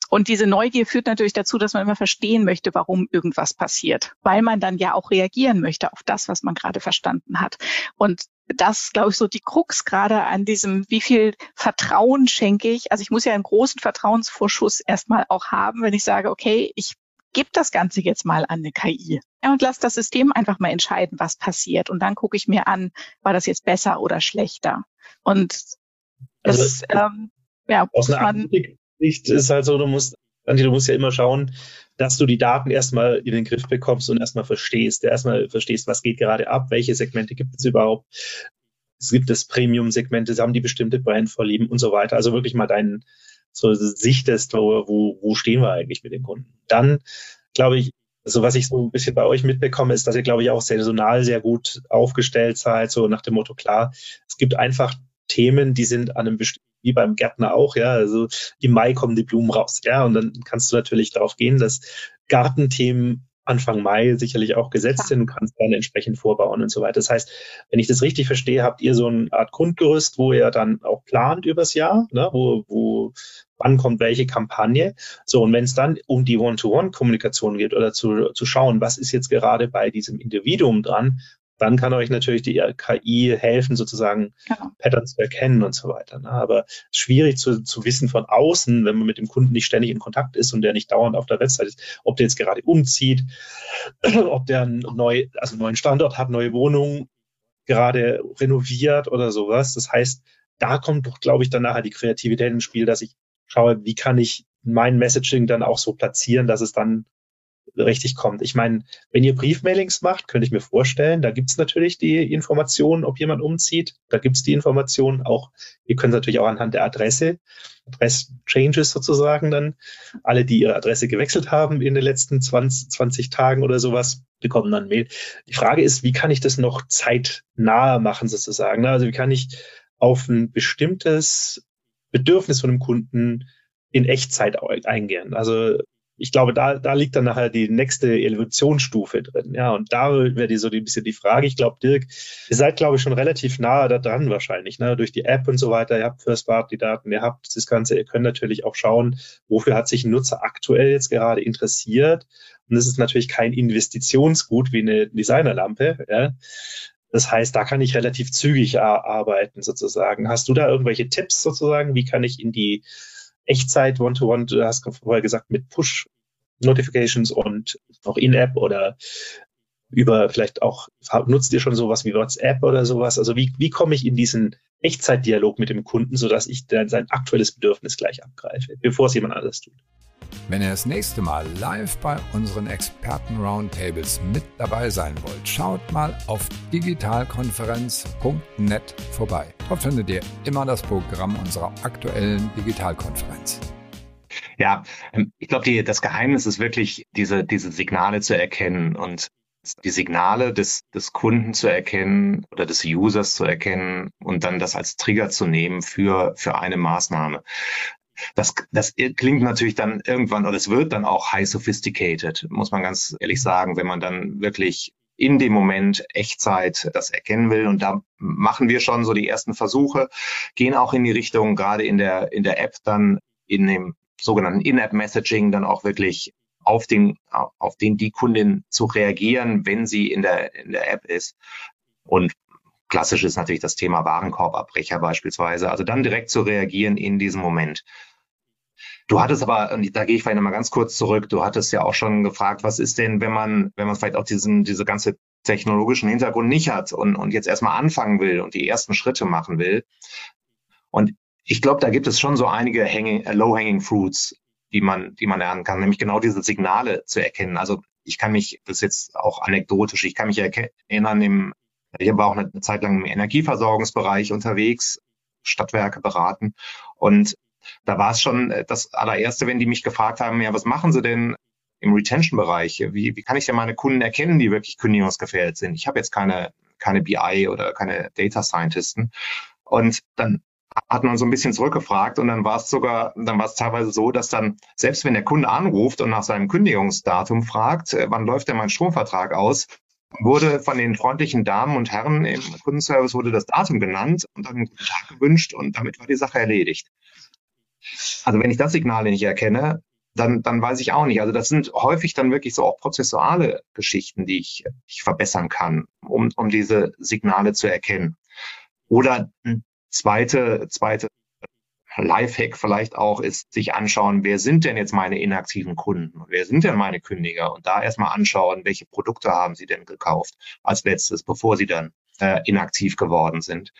Und diese Neugier führt natürlich dazu, dass man immer verstehen möchte, warum irgendwas passiert, weil man dann ja auch reagieren möchte auf das, was man gerade verstanden hat. Und das, glaube ich, so die Krux gerade an diesem, wie viel Vertrauen schenke ich. Also ich muss ja einen großen Vertrauensvorschuss erstmal auch haben, wenn ich sage, okay, ich gebe das Ganze jetzt mal an eine KI. Ja, und lass das System einfach mal entscheiden, was passiert. Und dann gucke ich mir an, war das jetzt besser oder schlechter. Und also, das, ähm, ja, aus einer Sicht ist halt so, du musst, Andi, du musst ja immer schauen, dass du die Daten erstmal in den Griff bekommst und erstmal verstehst, erstmal verstehst, was geht gerade ab, welche Segmente gibt es überhaupt. Es gibt es Premium-Segmente, haben die bestimmte Brandvorlieben und so weiter. Also wirklich mal deinen, so sichtest, wo, wo, wo stehen wir eigentlich mit den Kunden. Dann, glaube ich, so was ich so ein bisschen bei euch mitbekomme, ist, dass ihr, glaube ich, auch saisonal sehr gut aufgestellt seid, so nach dem Motto, klar, es gibt einfach Themen, die sind an einem bestimmten wie beim Gärtner auch, ja. Also im Mai kommen die Blumen raus, ja. Und dann kannst du natürlich darauf gehen, dass Gartenthemen Anfang Mai sicherlich auch gesetzt sind und kannst dann entsprechend vorbauen und so weiter. Das heißt, wenn ich das richtig verstehe, habt ihr so eine Art Grundgerüst, wo ihr dann auch plant übers Jahr, ne, wo, wo wann kommt welche Kampagne. So, und wenn es dann um die One-to-One-Kommunikation geht oder zu, zu schauen, was ist jetzt gerade bei diesem Individuum dran, dann kann euch natürlich die KI helfen, sozusagen genau. Patterns zu erkennen und so weiter. Ne? Aber schwierig zu, zu wissen von außen, wenn man mit dem Kunden nicht ständig in Kontakt ist und der nicht dauernd auf der Website ist, ob der jetzt gerade umzieht, ob der einen, neu, also einen neuen Standort hat, neue Wohnung gerade renoviert oder sowas. Das heißt, da kommt doch, glaube ich, dann nachher die Kreativität ins Spiel, dass ich schaue, wie kann ich mein Messaging dann auch so platzieren, dass es dann richtig kommt. Ich meine, wenn ihr Briefmailings macht, könnte ich mir vorstellen, da gibt es natürlich die Informationen, ob jemand umzieht. Da gibt es die Informationen auch. Ihr könnt natürlich auch anhand der Adresse, Adress-Changes sozusagen dann, alle, die ihre Adresse gewechselt haben in den letzten 20, 20 Tagen oder sowas, bekommen dann Mail. Die Frage ist, wie kann ich das noch zeitnah machen sozusagen? Also wie kann ich auf ein bestimmtes Bedürfnis von einem Kunden in Echtzeit eingehen? Also ich glaube, da, da liegt dann nachher die nächste Evolutionsstufe drin. Ja, und da wäre die so ein bisschen die Frage. Ich glaube, Dirk, ihr seid, glaube ich, schon relativ nahe da dran wahrscheinlich, ne? durch die App und so weiter. Ihr habt First-Party-Daten, ihr habt das Ganze. Ihr könnt natürlich auch schauen, wofür hat sich ein Nutzer aktuell jetzt gerade interessiert. Und das ist natürlich kein Investitionsgut wie eine Designerlampe. Ja? Das heißt, da kann ich relativ zügig arbeiten sozusagen. Hast du da irgendwelche Tipps sozusagen? Wie kann ich in die Echtzeit One-to-One, du hast vorher gesagt, mit Push-Notifications und auch In-App oder über vielleicht auch, nutzt ihr schon sowas wie WhatsApp oder sowas? Also wie, wie komme ich in diesen Echtzeitdialog mit dem Kunden, sodass ich dann sein aktuelles Bedürfnis gleich abgreife, bevor es jemand anderes tut? Wenn ihr das nächste Mal live bei unseren Experten-Roundtables mit dabei sein wollt, schaut mal auf digitalkonferenz.net vorbei. Dort findet ihr immer das Programm unserer aktuellen Digitalkonferenz. Ja, ähm, ich glaube, das Geheimnis ist wirklich, diese, diese Signale zu erkennen und die Signale des, des Kunden zu erkennen oder des Users zu erkennen und dann das als Trigger zu nehmen für, für eine Maßnahme. Das, das klingt natürlich dann irgendwann, oder es wird dann auch high sophisticated, muss man ganz ehrlich sagen, wenn man dann wirklich in dem Moment Echtzeit das erkennen will. Und da machen wir schon so die ersten Versuche, gehen auch in die Richtung, gerade in der, in der App dann in dem sogenannten In-App-Messaging dann auch wirklich auf den, auf den die Kundin zu reagieren, wenn sie in der, in der App ist. Und Klassisch ist natürlich das Thema Warenkorbabbrecher beispielsweise. Also dann direkt zu reagieren in diesem Moment. Du hattest aber, da gehe ich vielleicht nochmal ganz kurz zurück, du hattest ja auch schon gefragt, was ist denn, wenn man, wenn man vielleicht auch diesen, diese ganze technologischen Hintergrund nicht hat und, und jetzt erstmal anfangen will und die ersten Schritte machen will. Und ich glaube, da gibt es schon so einige äh, low-hanging fruits, die man, die man lernen kann, nämlich genau diese Signale zu erkennen. Also ich kann mich, das ist jetzt auch anekdotisch, ich kann mich erinnern, im ich war auch eine Zeit lang im Energieversorgungsbereich unterwegs, Stadtwerke beraten. Und da war es schon das allererste, wenn die mich gefragt haben, ja, was machen Sie denn im Retention-Bereich? Wie, wie kann ich denn meine Kunden erkennen, die wirklich kündigungsgefährdet sind? Ich habe jetzt keine, keine BI oder keine Data Scientisten. Und dann hat man so ein bisschen zurückgefragt und dann war es sogar, dann war es teilweise so, dass dann, selbst wenn der Kunde anruft und nach seinem Kündigungsdatum fragt, äh, wann läuft denn mein Stromvertrag aus, wurde von den freundlichen Damen und Herren im Kundenservice wurde das Datum genannt und dann guten Tag gewünscht und damit war die Sache erledigt. Also wenn ich das Signal nicht erkenne, dann, dann weiß ich auch nicht. Also das sind häufig dann wirklich so auch prozessuale Geschichten, die ich, ich verbessern kann, um, um diese Signale zu erkennen. Oder zweite, zweite Lifehack vielleicht auch ist, sich anschauen, wer sind denn jetzt meine inaktiven Kunden? Wer sind denn meine Kündiger? Und da erstmal anschauen, welche Produkte haben sie denn gekauft als letztes, bevor sie dann äh, inaktiv geworden sind.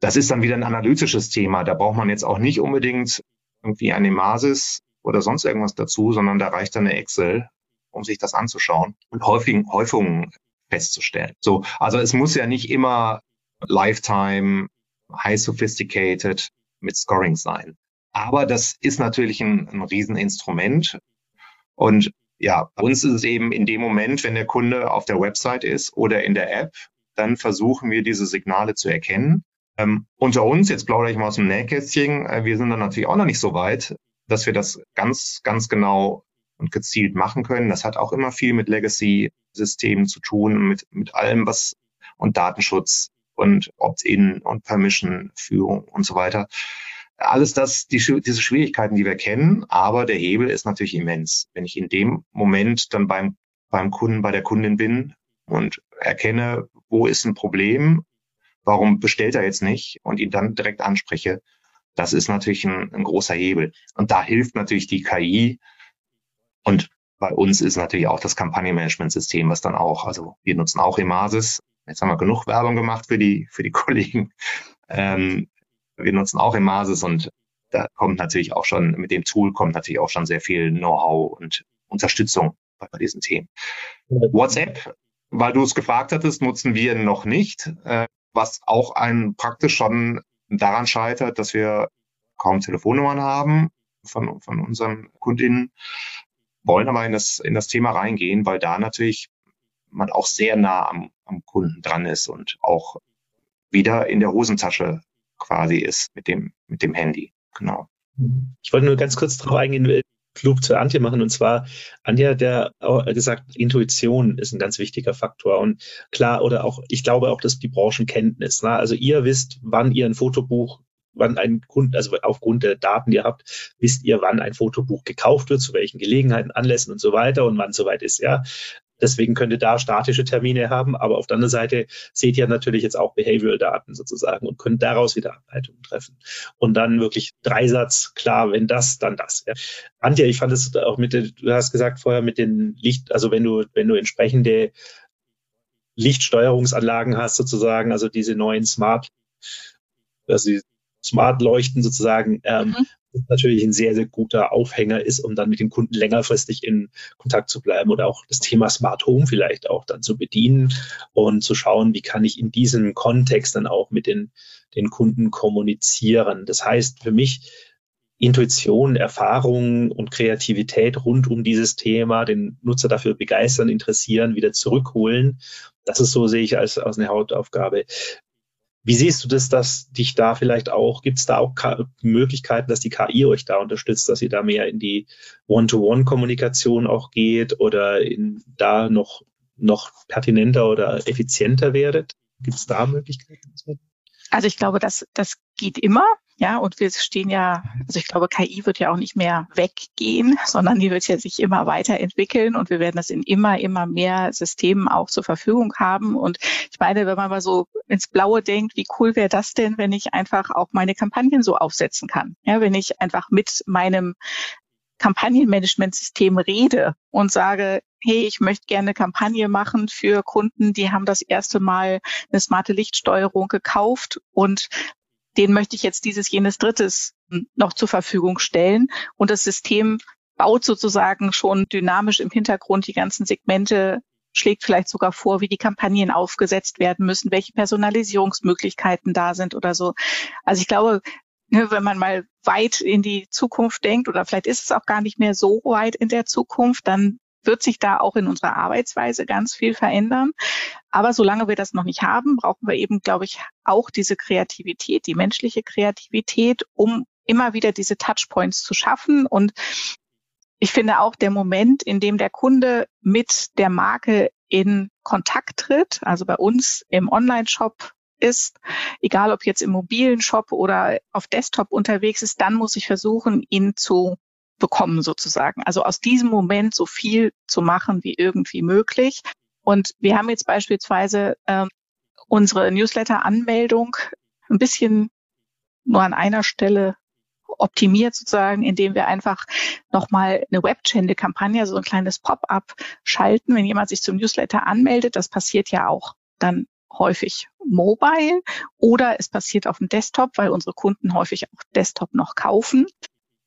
Das ist dann wieder ein analytisches Thema. Da braucht man jetzt auch nicht unbedingt irgendwie eine Masis oder sonst irgendwas dazu, sondern da reicht dann eine Excel, um sich das anzuschauen und Häufungen, Häufungen festzustellen. So, also es muss ja nicht immer Lifetime, high sophisticated mit Scoring sein. Aber das ist natürlich ein, ein Rieseninstrument. Und ja, bei uns ist es eben in dem Moment, wenn der Kunde auf der Website ist oder in der App, dann versuchen wir diese Signale zu erkennen. Ähm, unter uns, jetzt plaudere ich mal aus dem Nähkästchen, äh, wir sind dann natürlich auch noch nicht so weit, dass wir das ganz, ganz genau und gezielt machen können. Das hat auch immer viel mit Legacy-Systemen zu tun, mit, mit allem, was und Datenschutz und Opt-in und Permission-Führung und so weiter. Alles das, die, diese Schwierigkeiten, die wir kennen, aber der Hebel ist natürlich immens. Wenn ich in dem Moment dann beim, beim Kunden, bei der Kundin bin und erkenne, wo ist ein Problem, warum bestellt er jetzt nicht und ihn dann direkt anspreche, das ist natürlich ein, ein großer Hebel. Und da hilft natürlich die KI. Und bei uns ist natürlich auch das Kampagnenmanagementsystem, was dann auch, also wir nutzen auch Emasis, Jetzt haben wir genug Werbung gemacht für die, für die Kollegen. Ähm, wir nutzen auch Emasis und da kommt natürlich auch schon, mit dem Tool kommt natürlich auch schon sehr viel Know-how und Unterstützung bei, diesen Themen. WhatsApp, weil du es gefragt hattest, nutzen wir noch nicht, äh, was auch ein praktisch schon daran scheitert, dass wir kaum Telefonnummern haben von, von unseren Kundinnen, wollen aber in das, in das Thema reingehen, weil da natürlich man auch sehr nah am, am Kunden dran ist und auch wieder in der Hosentasche quasi ist mit dem, mit dem Handy. Genau. Ich wollte nur ganz kurz darauf eingehen, Flug zu Antje machen. Und zwar, Anja hat ja gesagt, Intuition ist ein ganz wichtiger Faktor. Und klar, oder auch, ich glaube auch, dass die Branchenkenntnis. Ne? Also ihr wisst, wann ihr ein Fotobuch wann ein Kunde, also aufgrund der Daten, die ihr habt, wisst ihr, wann ein Fotobuch gekauft wird, zu welchen Gelegenheiten, Anlässen und so weiter und wann soweit ist, ja. Deswegen könnt ihr da statische Termine haben, aber auf der anderen Seite seht ihr natürlich jetzt auch Behavioral-Daten sozusagen und könnt daraus wieder Ableitungen treffen. Und dann wirklich Dreisatz, klar, wenn das, dann das. Ja. Antje, ich fand es auch mit, du hast gesagt vorher mit den Licht, also wenn du, wenn du entsprechende Lichtsteuerungsanlagen hast sozusagen, also diese neuen Smart, also Smart Leuchten sozusagen, ähm, mhm natürlich ein sehr, sehr guter Aufhänger ist, um dann mit dem Kunden längerfristig in Kontakt zu bleiben oder auch das Thema Smart Home vielleicht auch dann zu bedienen und zu schauen, wie kann ich in diesem Kontext dann auch mit den, den Kunden kommunizieren. Das heißt für mich, Intuition, Erfahrung und Kreativität rund um dieses Thema, den Nutzer dafür begeistern, interessieren, wieder zurückholen. Das ist so, sehe ich als, als eine Hauptaufgabe. Wie siehst du das, dass dich da vielleicht auch, gibt es da auch Möglichkeiten, dass die KI euch da unterstützt, dass ihr da mehr in die One-to-One-Kommunikation auch geht oder in, da noch, noch pertinenter oder effizienter werdet? Gibt es da Möglichkeiten? Also ich glaube, das, das geht immer. Ja, und wir stehen ja, also ich glaube, KI wird ja auch nicht mehr weggehen, sondern die wird ja sich immer weiterentwickeln und wir werden das in immer, immer mehr Systemen auch zur Verfügung haben. Und ich meine, wenn man mal so ins Blaue denkt, wie cool wäre das denn, wenn ich einfach auch meine Kampagnen so aufsetzen kann? Ja, wenn ich einfach mit meinem Kampagnenmanagementsystem rede und sage, hey, ich möchte gerne eine Kampagne machen für Kunden, die haben das erste Mal eine smarte Lichtsteuerung gekauft und den möchte ich jetzt dieses, jenes Drittes noch zur Verfügung stellen. Und das System baut sozusagen schon dynamisch im Hintergrund die ganzen Segmente, schlägt vielleicht sogar vor, wie die Kampagnen aufgesetzt werden müssen, welche Personalisierungsmöglichkeiten da sind oder so. Also ich glaube, ne, wenn man mal weit in die Zukunft denkt, oder vielleicht ist es auch gar nicht mehr so weit in der Zukunft, dann wird sich da auch in unserer Arbeitsweise ganz viel verändern. Aber solange wir das noch nicht haben, brauchen wir eben, glaube ich, auch diese Kreativität, die menschliche Kreativität, um immer wieder diese Touchpoints zu schaffen. Und ich finde auch der Moment, in dem der Kunde mit der Marke in Kontakt tritt, also bei uns im Online-Shop ist, egal ob jetzt im mobilen Shop oder auf Desktop unterwegs ist, dann muss ich versuchen, ihn zu bekommen sozusagen. Also aus diesem Moment so viel zu machen wie irgendwie möglich. Und wir haben jetzt beispielsweise ähm, unsere Newsletter-Anmeldung ein bisschen nur an einer Stelle optimiert sozusagen, indem wir einfach nochmal eine Web-Channel-Kampagne, so ein kleines Pop-up schalten, wenn jemand sich zum Newsletter anmeldet. Das passiert ja auch dann häufig mobile oder es passiert auf dem Desktop, weil unsere Kunden häufig auch Desktop noch kaufen.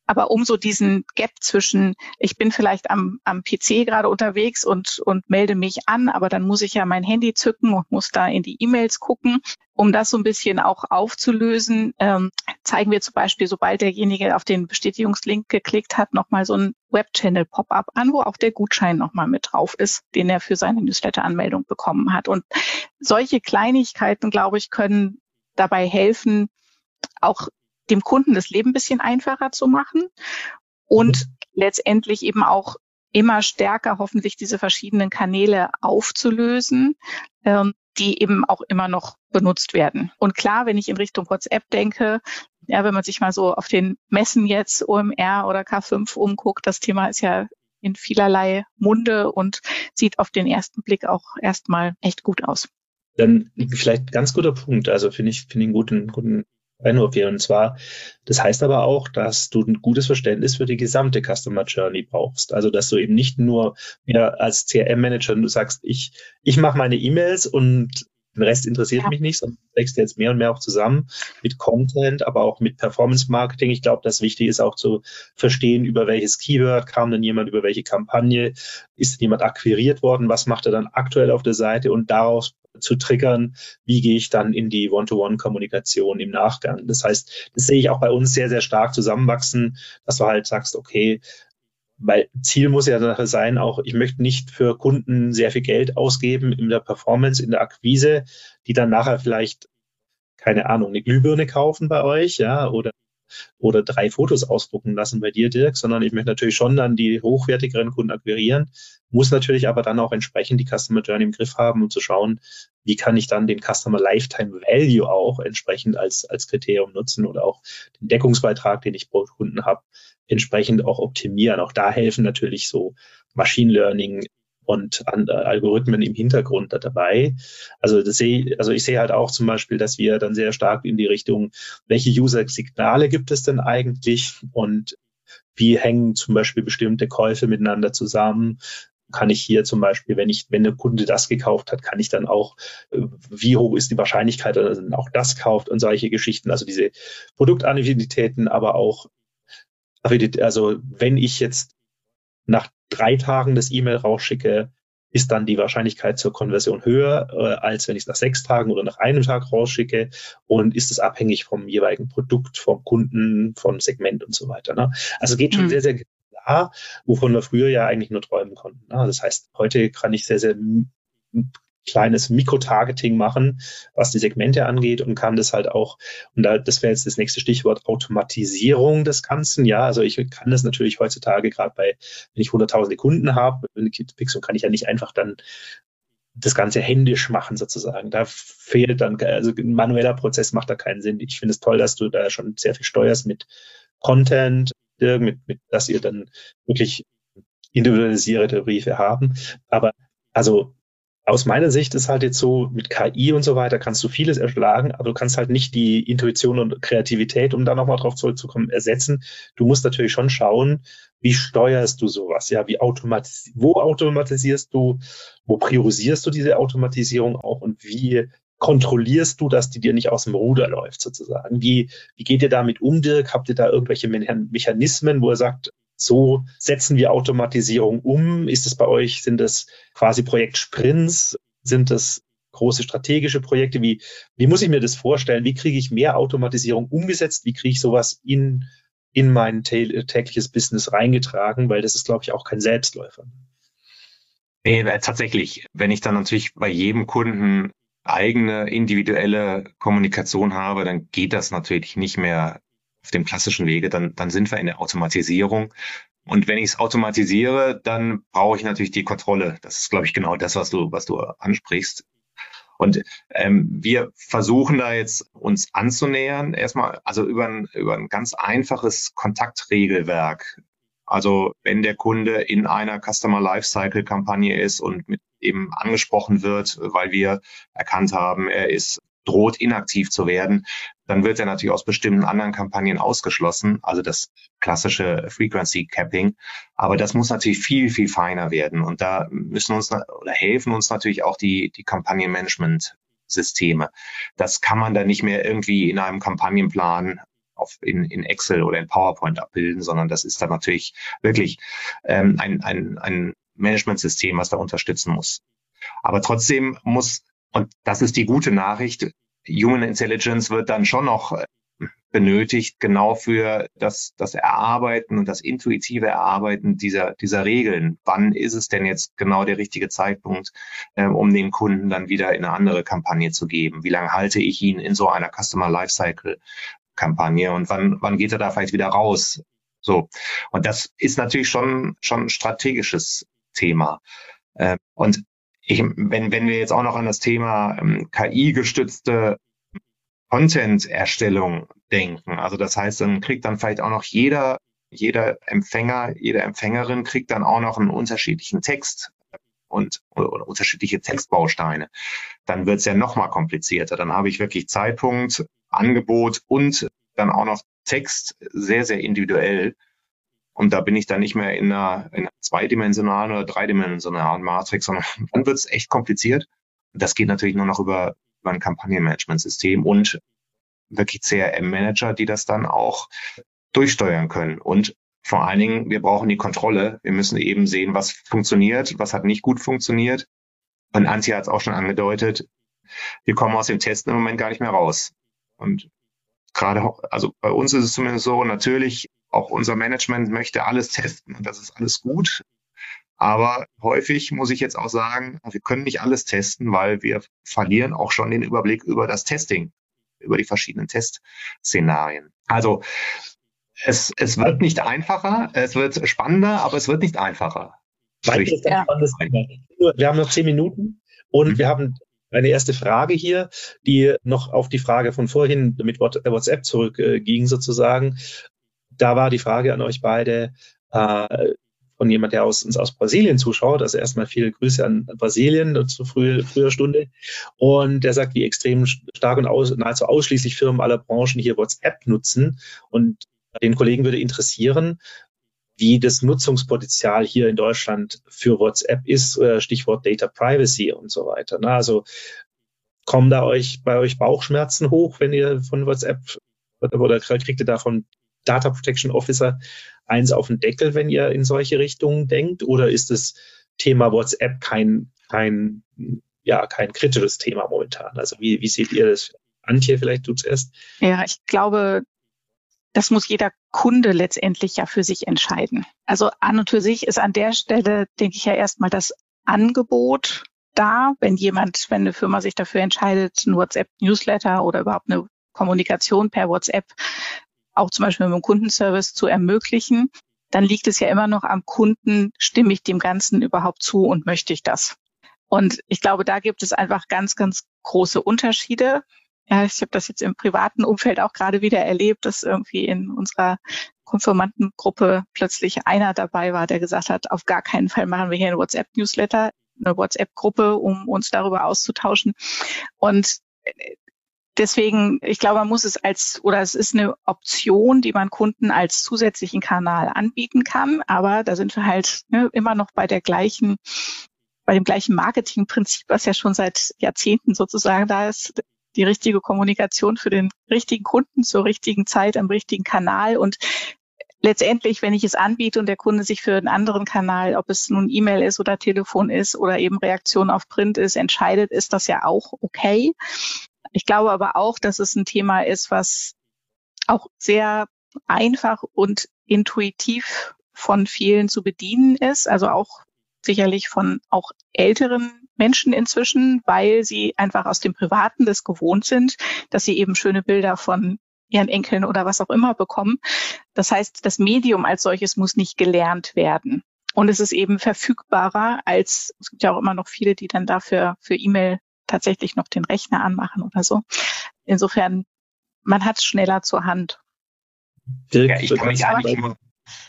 Aber um so diesen Gap zwischen, ich bin vielleicht am, am PC gerade unterwegs und, und melde mich an, aber dann muss ich ja mein Handy zücken und muss da in die E-Mails gucken. Um das so ein bisschen auch aufzulösen, ähm, zeigen wir zum Beispiel, sobald derjenige auf den Bestätigungslink geklickt hat, nochmal so ein Webchannel-Pop-up an, wo auch der Gutschein nochmal mit drauf ist, den er für seine Newsletter-Anmeldung bekommen hat. Und solche Kleinigkeiten, glaube ich, können dabei helfen, auch dem Kunden das Leben ein bisschen einfacher zu machen und mhm. letztendlich eben auch immer stärker hoffentlich diese verschiedenen Kanäle aufzulösen, ähm, die eben auch immer noch benutzt werden. Und klar, wenn ich in Richtung WhatsApp denke, ja, wenn man sich mal so auf den Messen jetzt OMR oder K5 umguckt, das Thema ist ja in vielerlei Munde und sieht auf den ersten Blick auch erstmal echt gut aus. Dann vielleicht ganz guter Punkt. Also finde ich, finde ich einen guten, guten einhofieren. Und zwar, das heißt aber auch, dass du ein gutes Verständnis für die gesamte Customer Journey brauchst. Also, dass du eben nicht nur mehr als CRM-Manager, du sagst, ich, ich mache meine E-Mails und den Rest interessiert ja. mich nicht, sondern wächst jetzt mehr und mehr auch zusammen mit Content, aber auch mit Performance Marketing. Ich glaube, das wichtig ist auch zu verstehen, über welches Keyword kam denn jemand, über welche Kampagne ist jemand akquiriert worden, was macht er dann aktuell auf der Seite und daraus zu triggern, wie gehe ich dann in die One-to-One-Kommunikation im Nachgang. Das heißt, das sehe ich auch bei uns sehr, sehr stark zusammenwachsen, dass du halt sagst, okay, weil Ziel muss ja sein, auch ich möchte nicht für Kunden sehr viel Geld ausgeben in der Performance, in der Akquise, die dann nachher vielleicht, keine Ahnung, eine Glühbirne kaufen bei euch, ja, oder oder drei Fotos ausdrucken lassen bei dir, Dirk, sondern ich möchte natürlich schon dann die hochwertigeren Kunden akquirieren, muss natürlich aber dann auch entsprechend die Customer Journey im Griff haben, um zu schauen, wie kann ich dann den Customer Lifetime Value auch entsprechend als, als Kriterium nutzen oder auch den Deckungsbeitrag, den ich pro Kunden habe, entsprechend auch optimieren. Auch da helfen natürlich so Machine Learning und äh, Algorithmen im Hintergrund dabei. Also das sehe, also ich sehe halt auch zum Beispiel, dass wir dann sehr stark in die Richtung, welche User-Signale gibt es denn eigentlich und wie hängen zum Beispiel bestimmte Käufe miteinander zusammen? Kann ich hier zum Beispiel, wenn ich, wenn der Kunde das gekauft hat, kann ich dann auch, äh, wie hoch ist die Wahrscheinlichkeit, dass er auch das kauft und solche Geschichten, also diese Produktaffinititäten, aber auch, also wenn ich jetzt nach drei Tagen das E-Mail rausschicke, ist dann die Wahrscheinlichkeit zur Konversion höher, äh, als wenn ich es nach sechs Tagen oder nach einem Tag rausschicke. Und ist es abhängig vom jeweiligen Produkt, vom Kunden, vom Segment und so weiter. Ne? Also geht schon mhm. sehr, sehr klar, wovon wir früher ja eigentlich nur träumen konnten. Ne? Das heißt, heute kann ich sehr, sehr kleines Mikrotargeting machen, was die Segmente angeht und kann das halt auch, und da, das wäre jetzt das nächste Stichwort, Automatisierung des Ganzen. Ja, also ich kann das natürlich heutzutage gerade bei, wenn ich hunderttausende Kunden habe, mit Pixel kann ich ja nicht einfach dann das Ganze händisch machen sozusagen. Da fehlt dann, also ein manueller Prozess macht da keinen Sinn. Ich finde es toll, dass du da schon sehr viel steuerst mit Content, mit, mit, dass ihr dann wirklich individualisierte Briefe haben. Aber also aus meiner Sicht ist halt jetzt so, mit KI und so weiter kannst du vieles erschlagen, aber du kannst halt nicht die Intuition und Kreativität, um da nochmal drauf zurückzukommen, ersetzen. Du musst natürlich schon schauen, wie steuerst du sowas? Ja, wie automatis wo automatisierst du? Wo priorisierst du diese Automatisierung auch? Und wie kontrollierst du, dass die dir nicht aus dem Ruder läuft, sozusagen? Wie, wie geht ihr damit um, Dirk? Habt ihr da irgendwelche Mechanismen, wo er sagt, so setzen wir Automatisierung um? Ist es bei euch, sind das quasi Projektsprints? Sind das große strategische Projekte? Wie, wie muss ich mir das vorstellen? Wie kriege ich mehr Automatisierung umgesetzt? Wie kriege ich sowas in, in mein tägliches Business reingetragen? Weil das ist, glaube ich, auch kein Selbstläufer. Nee, äh, tatsächlich. Wenn ich dann natürlich bei jedem Kunden eigene individuelle Kommunikation habe, dann geht das natürlich nicht mehr auf dem klassischen Wege, dann, dann sind wir in der Automatisierung. Und wenn ich es automatisiere, dann brauche ich natürlich die Kontrolle. Das ist, glaube ich, genau das, was du, was du ansprichst. Und ähm, wir versuchen da jetzt uns anzunähern, erstmal, also über ein, über ein ganz einfaches Kontaktregelwerk. Also wenn der Kunde in einer Customer Lifecycle Kampagne ist und mit eben angesprochen wird, weil wir erkannt haben, er ist droht inaktiv zu werden, dann wird er natürlich aus bestimmten anderen Kampagnen ausgeschlossen, also das klassische Frequency Capping. Aber das muss natürlich viel, viel feiner werden. Und da müssen uns oder helfen uns natürlich auch die, die Kampagnenmanagement Systeme. Das kann man dann nicht mehr irgendwie in einem Kampagnenplan auf, in, in Excel oder in PowerPoint abbilden, sondern das ist dann natürlich wirklich ähm, ein, ein, ein Managementsystem, was da unterstützen muss. Aber trotzdem muss, und das ist die gute Nachricht, Human Intelligence wird dann schon noch äh, benötigt, genau für das, das Erarbeiten und das intuitive Erarbeiten dieser, dieser Regeln. Wann ist es denn jetzt genau der richtige Zeitpunkt, äh, um den Kunden dann wieder in eine andere Kampagne zu geben? Wie lange halte ich ihn in so einer Customer Lifecycle Kampagne und wann, wann geht er da vielleicht wieder raus? So. Und das ist natürlich schon, schon ein strategisches Thema. Äh, und ich, wenn, wenn wir jetzt auch noch an das Thema ähm, KI-gestützte Content-Erstellung denken, also das heißt, dann kriegt dann vielleicht auch noch jeder, jeder Empfänger, jede Empfängerin kriegt dann auch noch einen unterschiedlichen Text und oder unterschiedliche Textbausteine. Dann wird es ja noch mal komplizierter. Dann habe ich wirklich Zeitpunkt, Angebot und dann auch noch Text sehr, sehr individuell. Und da bin ich dann nicht mehr in einer, in einer zweidimensionalen oder dreidimensionalen Matrix, sondern dann wird es echt kompliziert. Das geht natürlich nur noch über, über ein Kampagnenmanagementsystem und wirklich CRM-Manager, die das dann auch durchsteuern können. Und vor allen Dingen, wir brauchen die Kontrolle. Wir müssen eben sehen, was funktioniert, was hat nicht gut funktioniert. Und Antje hat es auch schon angedeutet, wir kommen aus dem Testen im Moment gar nicht mehr raus. Und gerade, also bei uns ist es zumindest so, natürlich auch unser Management möchte alles testen und das ist alles gut. Aber häufig muss ich jetzt auch sagen, wir können nicht alles testen, weil wir verlieren auch schon den Überblick über das Testing, über die verschiedenen Testszenarien. Also es, es wird nicht einfacher, es wird spannender, aber es wird nicht einfacher. Weiteres ja. Wir haben noch zehn Minuten und mhm. wir haben eine erste Frage hier, die noch auf die Frage von vorhin mit WhatsApp zurückging sozusagen da war die Frage an euch beide äh, von jemand, der aus, uns aus Brasilien zuschaut. Also erstmal viele Grüße an Brasilien zu früh, früher Stunde. Und der sagt, wie extrem stark und aus, nahezu ausschließlich Firmen aller Branchen hier WhatsApp nutzen. Und den Kollegen würde interessieren, wie das Nutzungspotenzial hier in Deutschland für WhatsApp ist, äh, Stichwort Data Privacy und so weiter. Also kommen da euch bei euch Bauchschmerzen hoch, wenn ihr von WhatsApp oder kriegt ihr davon Data Protection Officer eins auf den Deckel, wenn ihr in solche Richtungen denkt? Oder ist das Thema WhatsApp kein, kein, ja, kein kritisches Thema momentan? Also wie, wie seht ihr das? Antje, vielleicht du zuerst. Ja, ich glaube, das muss jeder Kunde letztendlich ja für sich entscheiden. Also an und für sich ist an der Stelle, denke ich ja erstmal das Angebot da, wenn jemand, wenn eine Firma sich dafür entscheidet, ein WhatsApp-Newsletter oder überhaupt eine Kommunikation per WhatsApp auch zum Beispiel mit dem Kundenservice zu ermöglichen, dann liegt es ja immer noch am Kunden, stimme ich dem Ganzen überhaupt zu und möchte ich das? Und ich glaube, da gibt es einfach ganz, ganz große Unterschiede. Ja, ich habe das jetzt im privaten Umfeld auch gerade wieder erlebt, dass irgendwie in unserer Konfirmandengruppe plötzlich einer dabei war, der gesagt hat, auf gar keinen Fall machen wir hier ein WhatsApp-Newsletter, eine WhatsApp-Gruppe, um uns darüber auszutauschen. Und Deswegen, ich glaube, man muss es als, oder es ist eine Option, die man Kunden als zusätzlichen Kanal anbieten kann. Aber da sind wir halt ne, immer noch bei der gleichen, bei dem gleichen Marketingprinzip, was ja schon seit Jahrzehnten sozusagen da ist. Die richtige Kommunikation für den richtigen Kunden zur richtigen Zeit am richtigen Kanal und letztendlich, wenn ich es anbiete und der Kunde sich für einen anderen Kanal, ob es nun E-Mail ist oder Telefon ist oder eben Reaktion auf Print ist, entscheidet, ist das ja auch okay. Ich glaube aber auch, dass es ein Thema ist, was auch sehr einfach und intuitiv von vielen zu bedienen ist. Also auch sicherlich von auch älteren Menschen inzwischen, weil sie einfach aus dem Privaten das gewohnt sind, dass sie eben schöne Bilder von ihren Enkeln oder was auch immer bekommen. Das heißt, das Medium als solches muss nicht gelernt werden. Und es ist eben verfügbarer als, es gibt ja auch immer noch viele, die dann dafür für E-Mail tatsächlich noch den Rechner anmachen oder so. Insofern, man hat es schneller zur Hand. Ja, ich kann mich eigentlich nur,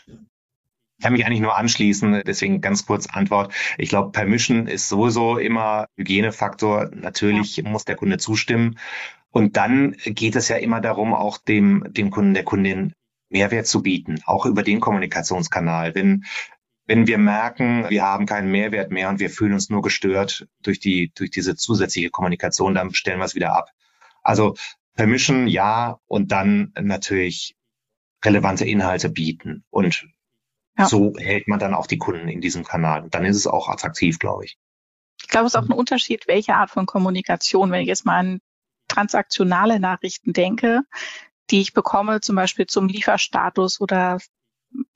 ich kann mich eigentlich nur anschließen, deswegen ganz kurz Antwort. Ich glaube, Permission ist sowieso immer Hygienefaktor. Natürlich ja. muss der Kunde zustimmen. Und dann geht es ja immer darum, auch dem, dem Kunden, der Kundin Mehrwert zu bieten, auch über den Kommunikationskanal. Wenn, wenn wir merken, wir haben keinen Mehrwert mehr und wir fühlen uns nur gestört durch die, durch diese zusätzliche Kommunikation, dann stellen wir es wieder ab. Also vermischen, ja, und dann natürlich relevante Inhalte bieten. Und ja. so hält man dann auch die Kunden in diesem Kanal. Und dann ist es auch attraktiv, glaube ich. Ich glaube, es ist auch ein Unterschied, welche Art von Kommunikation. Wenn ich jetzt mal an transaktionale Nachrichten denke, die ich bekomme, zum Beispiel zum Lieferstatus oder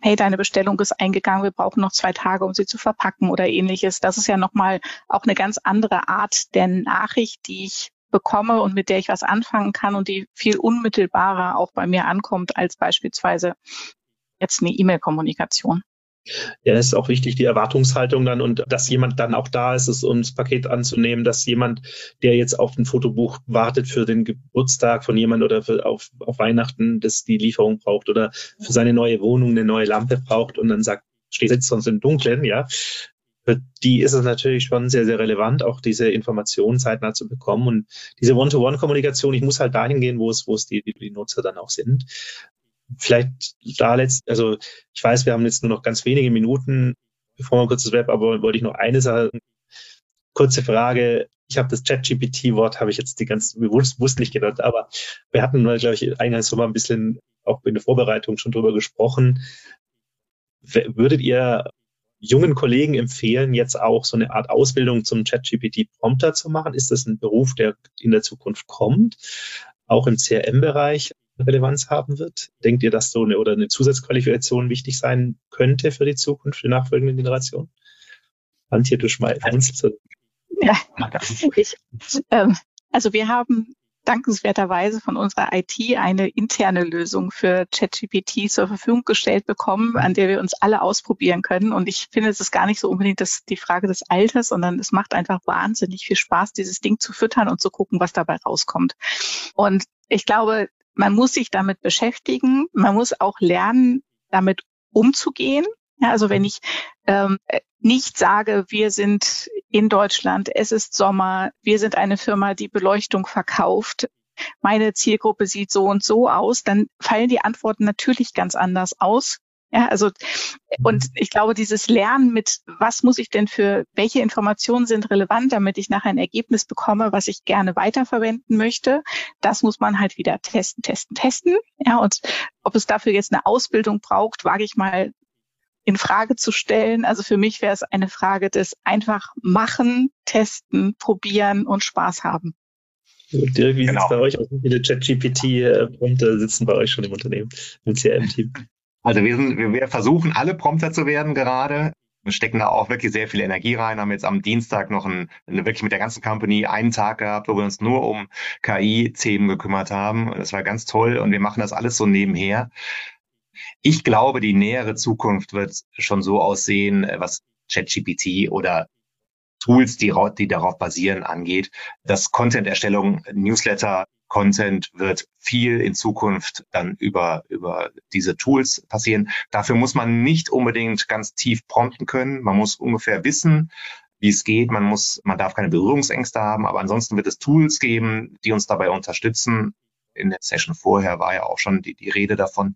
hey, deine Bestellung ist eingegangen, wir brauchen noch zwei Tage, um sie zu verpacken oder ähnliches. Das ist ja nochmal auch eine ganz andere Art der Nachricht, die ich bekomme und mit der ich was anfangen kann und die viel unmittelbarer auch bei mir ankommt als beispielsweise jetzt eine E-Mail-Kommunikation. Ja, ist auch wichtig, die Erwartungshaltung dann und dass jemand dann auch da ist, um das Paket anzunehmen, dass jemand, der jetzt auf ein Fotobuch wartet für den Geburtstag von jemand oder für, auf, auf Weihnachten, das die Lieferung braucht oder für seine neue Wohnung eine neue Lampe braucht und dann sagt, steht jetzt sonst im Dunkeln, ja. Für die ist es natürlich schon sehr, sehr relevant, auch diese Informationen zeitnah zu bekommen. Und diese One-to-One-Kommunikation, ich muss halt dahin gehen, wo es, wo es die, die Nutzer dann auch sind vielleicht da letzt, also ich weiß, wir haben jetzt nur noch ganz wenige Minuten, bevor wir kurz das Web, aber wollte ich noch eine Sache, kurze Frage. Ich habe das ChatGPT-Wort, habe ich jetzt die ganze bewusst, bewusst nicht genannt, aber wir hatten glaube ich, eingangs so mal ein bisschen auch in der Vorbereitung schon drüber gesprochen. Würdet ihr jungen Kollegen empfehlen, jetzt auch so eine Art Ausbildung zum ChatGPT-Prompter zu machen? Ist das ein Beruf, der in der Zukunft kommt? Auch im CRM-Bereich? Relevanz haben wird? Denkt ihr, dass so eine oder eine Zusatzqualifikation wichtig sein könnte für die Zukunft, für die nachfolgende Generation? Antje, du schmeißt. Ja, ich, ähm, also wir haben dankenswerterweise von unserer IT eine interne Lösung für ChatGPT zur Verfügung gestellt bekommen, an der wir uns alle ausprobieren können. Und ich finde, es ist gar nicht so unbedingt das, die Frage des Alters, sondern es macht einfach wahnsinnig viel Spaß, dieses Ding zu füttern und zu gucken, was dabei rauskommt. Und ich glaube, man muss sich damit beschäftigen. Man muss auch lernen, damit umzugehen. Ja, also wenn ich ähm, nicht sage, wir sind in Deutschland, es ist Sommer, wir sind eine Firma, die Beleuchtung verkauft, meine Zielgruppe sieht so und so aus, dann fallen die Antworten natürlich ganz anders aus, ja, also und mhm. ich glaube, dieses Lernen mit, was muss ich denn für, welche Informationen sind relevant, damit ich nachher ein Ergebnis bekomme, was ich gerne weiterverwenden möchte, das muss man halt wieder testen, testen, testen. Ja, und ob es dafür jetzt eine Ausbildung braucht, wage ich mal in Frage zu stellen. Also für mich wäre es eine Frage des einfach machen, testen, probieren und Spaß haben. Dirk, wie genau. sieht es bei euch aus? Wie viele Chat-GPT-Punkte sitzen bei euch schon im Unternehmen, im CRM-Team? Also wir, sind, wir versuchen alle Prompter zu werden gerade. Wir stecken da auch wirklich sehr viel Energie rein, haben jetzt am Dienstag noch ein, wirklich mit der ganzen Company einen Tag gehabt, wo wir uns nur um KI-Themen gekümmert haben. Das war ganz toll und wir machen das alles so nebenher. Ich glaube, die nähere Zukunft wird schon so aussehen, was ChatGPT oder Tools, die, die darauf basieren, angeht, dass Content-Erstellung, Newsletter, Content wird viel in Zukunft dann über, über diese Tools passieren. Dafür muss man nicht unbedingt ganz tief prompten können. Man muss ungefähr wissen, wie es geht. Man muss, man darf keine Berührungsängste haben, aber ansonsten wird es Tools geben, die uns dabei unterstützen. In der Session vorher war ja auch schon die, die Rede davon.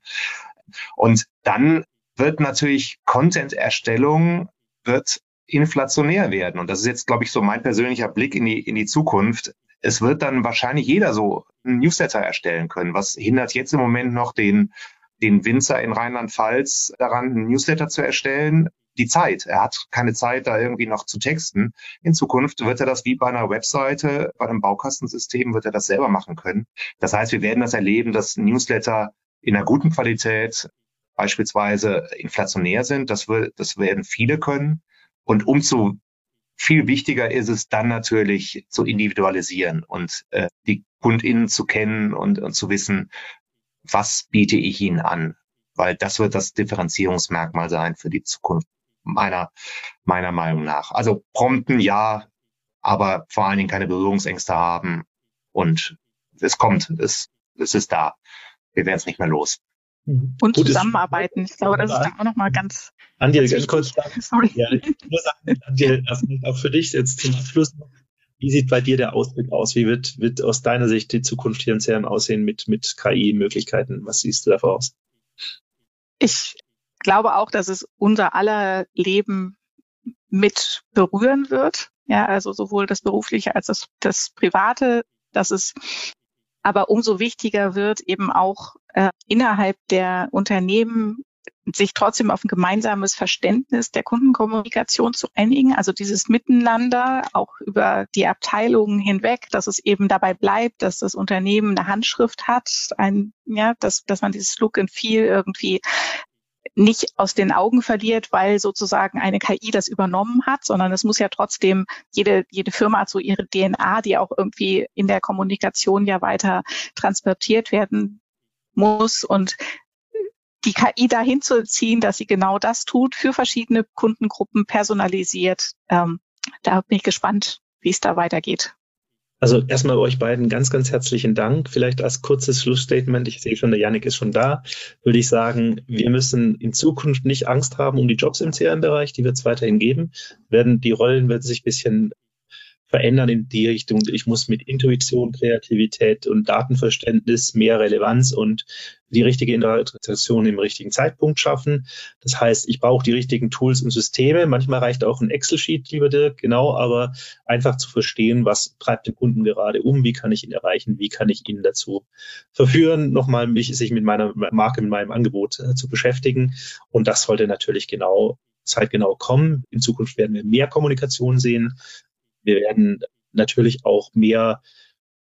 Und dann wird natürlich Content-Erstellung wird inflationär werden. Und das ist jetzt, glaube ich, so mein persönlicher Blick in die, in die Zukunft. Es wird dann wahrscheinlich jeder so einen Newsletter erstellen können. Was hindert jetzt im Moment noch den, den Winzer in Rheinland-Pfalz daran, einen Newsletter zu erstellen? Die Zeit. Er hat keine Zeit, da irgendwie noch zu texten. In Zukunft wird er das wie bei einer Webseite, bei einem Baukastensystem, wird er das selber machen können. Das heißt, wir werden das erleben, dass Newsletter in einer guten Qualität beispielsweise inflationär sind. Das, wird, das werden viele können. Und umso viel wichtiger ist es dann natürlich zu individualisieren und äh, die KundInnen zu kennen und, und zu wissen, was biete ich ihnen an? Weil das wird das Differenzierungsmerkmal sein für die Zukunft, meiner, meiner Meinung nach. Also prompten ja, aber vor allen Dingen keine Berührungsängste haben und es kommt, es, es ist da. Wir werden es nicht mehr los. Mhm. Und Gut, zusammenarbeiten. Ich glaube, das ist dann auch nochmal ganz. Andi, ganz kurz. Sorry. Ja, ich nur sagen, Andi, auch für dich jetzt zum Abschluss. Wie sieht bei dir der Ausblick aus? Wie wird, wird aus deiner Sicht die Zukunft hier in CRM aussehen mit, mit KI-Möglichkeiten? Was siehst du da voraus? Ich glaube auch, dass es unser aller Leben mit berühren wird. Ja, also sowohl das berufliche als das, das private, dass es aber umso wichtiger wird eben auch äh, innerhalb der Unternehmen sich trotzdem auf ein gemeinsames Verständnis der Kundenkommunikation zu einigen, also dieses Miteinander auch über die Abteilungen hinweg, dass es eben dabei bleibt, dass das Unternehmen eine Handschrift hat, ein, ja, dass, dass man dieses Look and Feel irgendwie nicht aus den Augen verliert, weil sozusagen eine KI das übernommen hat, sondern es muss ja trotzdem, jede, jede Firma hat so ihre DNA, die auch irgendwie in der Kommunikation ja weiter transportiert werden muss. Und die KI dahin zu ziehen, dass sie genau das tut, für verschiedene Kundengruppen personalisiert. Ähm, da bin ich gespannt, wie es da weitergeht. Also erstmal euch beiden ganz, ganz herzlichen Dank. Vielleicht als kurzes Schlussstatement, ich sehe schon, der Janik ist schon da, würde ich sagen, wir müssen in Zukunft nicht Angst haben um die Jobs im CRM-Bereich, die wird es weiterhin geben. Werden, die Rollen werden sich ein bisschen verändern in die Richtung, ich muss mit Intuition, Kreativität und Datenverständnis mehr Relevanz und die richtige Interaktion im richtigen Zeitpunkt schaffen. Das heißt, ich brauche die richtigen Tools und Systeme. Manchmal reicht auch ein Excel-Sheet, lieber Dirk, genau, aber einfach zu verstehen, was treibt den Kunden gerade um, wie kann ich ihn erreichen, wie kann ich ihn dazu verführen, nochmal mich, sich mit meiner Marke, mit meinem Angebot äh, zu beschäftigen. Und das sollte natürlich genau zeitgenau kommen. In Zukunft werden wir mehr Kommunikation sehen, wir werden natürlich auch mehr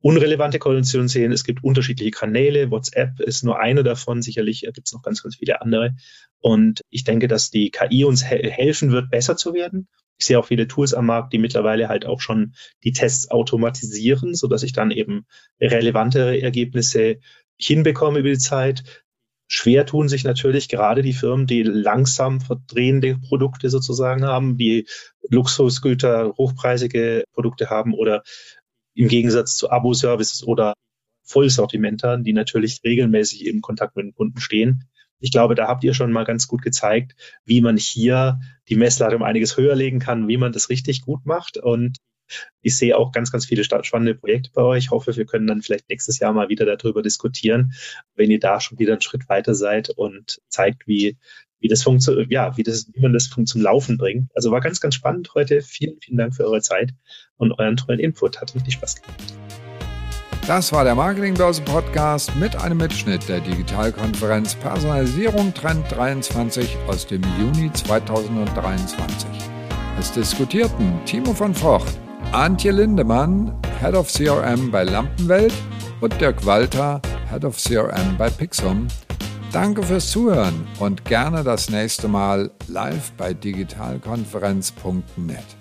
unrelevante Koalitionen sehen. Es gibt unterschiedliche Kanäle. WhatsApp ist nur eine davon. Sicherlich gibt es noch ganz, ganz viele andere. Und ich denke, dass die KI uns he helfen wird, besser zu werden. Ich sehe auch viele Tools am Markt, die mittlerweile halt auch schon die Tests automatisieren, so dass ich dann eben relevantere Ergebnisse hinbekomme über die Zeit. Schwer tun sich natürlich gerade die Firmen, die langsam verdrehende Produkte sozusagen haben, die Luxusgüter, hochpreisige Produkte haben oder im Gegensatz zu Abo-Services oder Vollsortimentern, die natürlich regelmäßig im Kontakt mit den Kunden stehen. Ich glaube, da habt ihr schon mal ganz gut gezeigt, wie man hier die Messlatte um einiges höher legen kann, wie man das richtig gut macht. Und ich sehe auch ganz, ganz viele spannende Projekte bei euch. Ich hoffe, wir können dann vielleicht nächstes Jahr mal wieder darüber diskutieren, wenn ihr da schon wieder einen Schritt weiter seid und zeigt, wie, wie das funktioniert, ja, wie das, wie man das zum Laufen bringt. Also war ganz, ganz spannend heute. Vielen, vielen Dank für eure Zeit und euren tollen Input. Hat richtig Spaß gemacht. Das war der Marketingbörse Podcast mit einem Mitschnitt der Digitalkonferenz Personalisierung Trend 23 aus dem Juni 2023. Es diskutierten Timo von Vocht, Antje Lindemann, Head of CRM bei Lampenwelt und Dirk Walter, Head of CRM bei Pixum. Danke fürs Zuhören und gerne das nächste Mal live bei digitalkonferenz.net.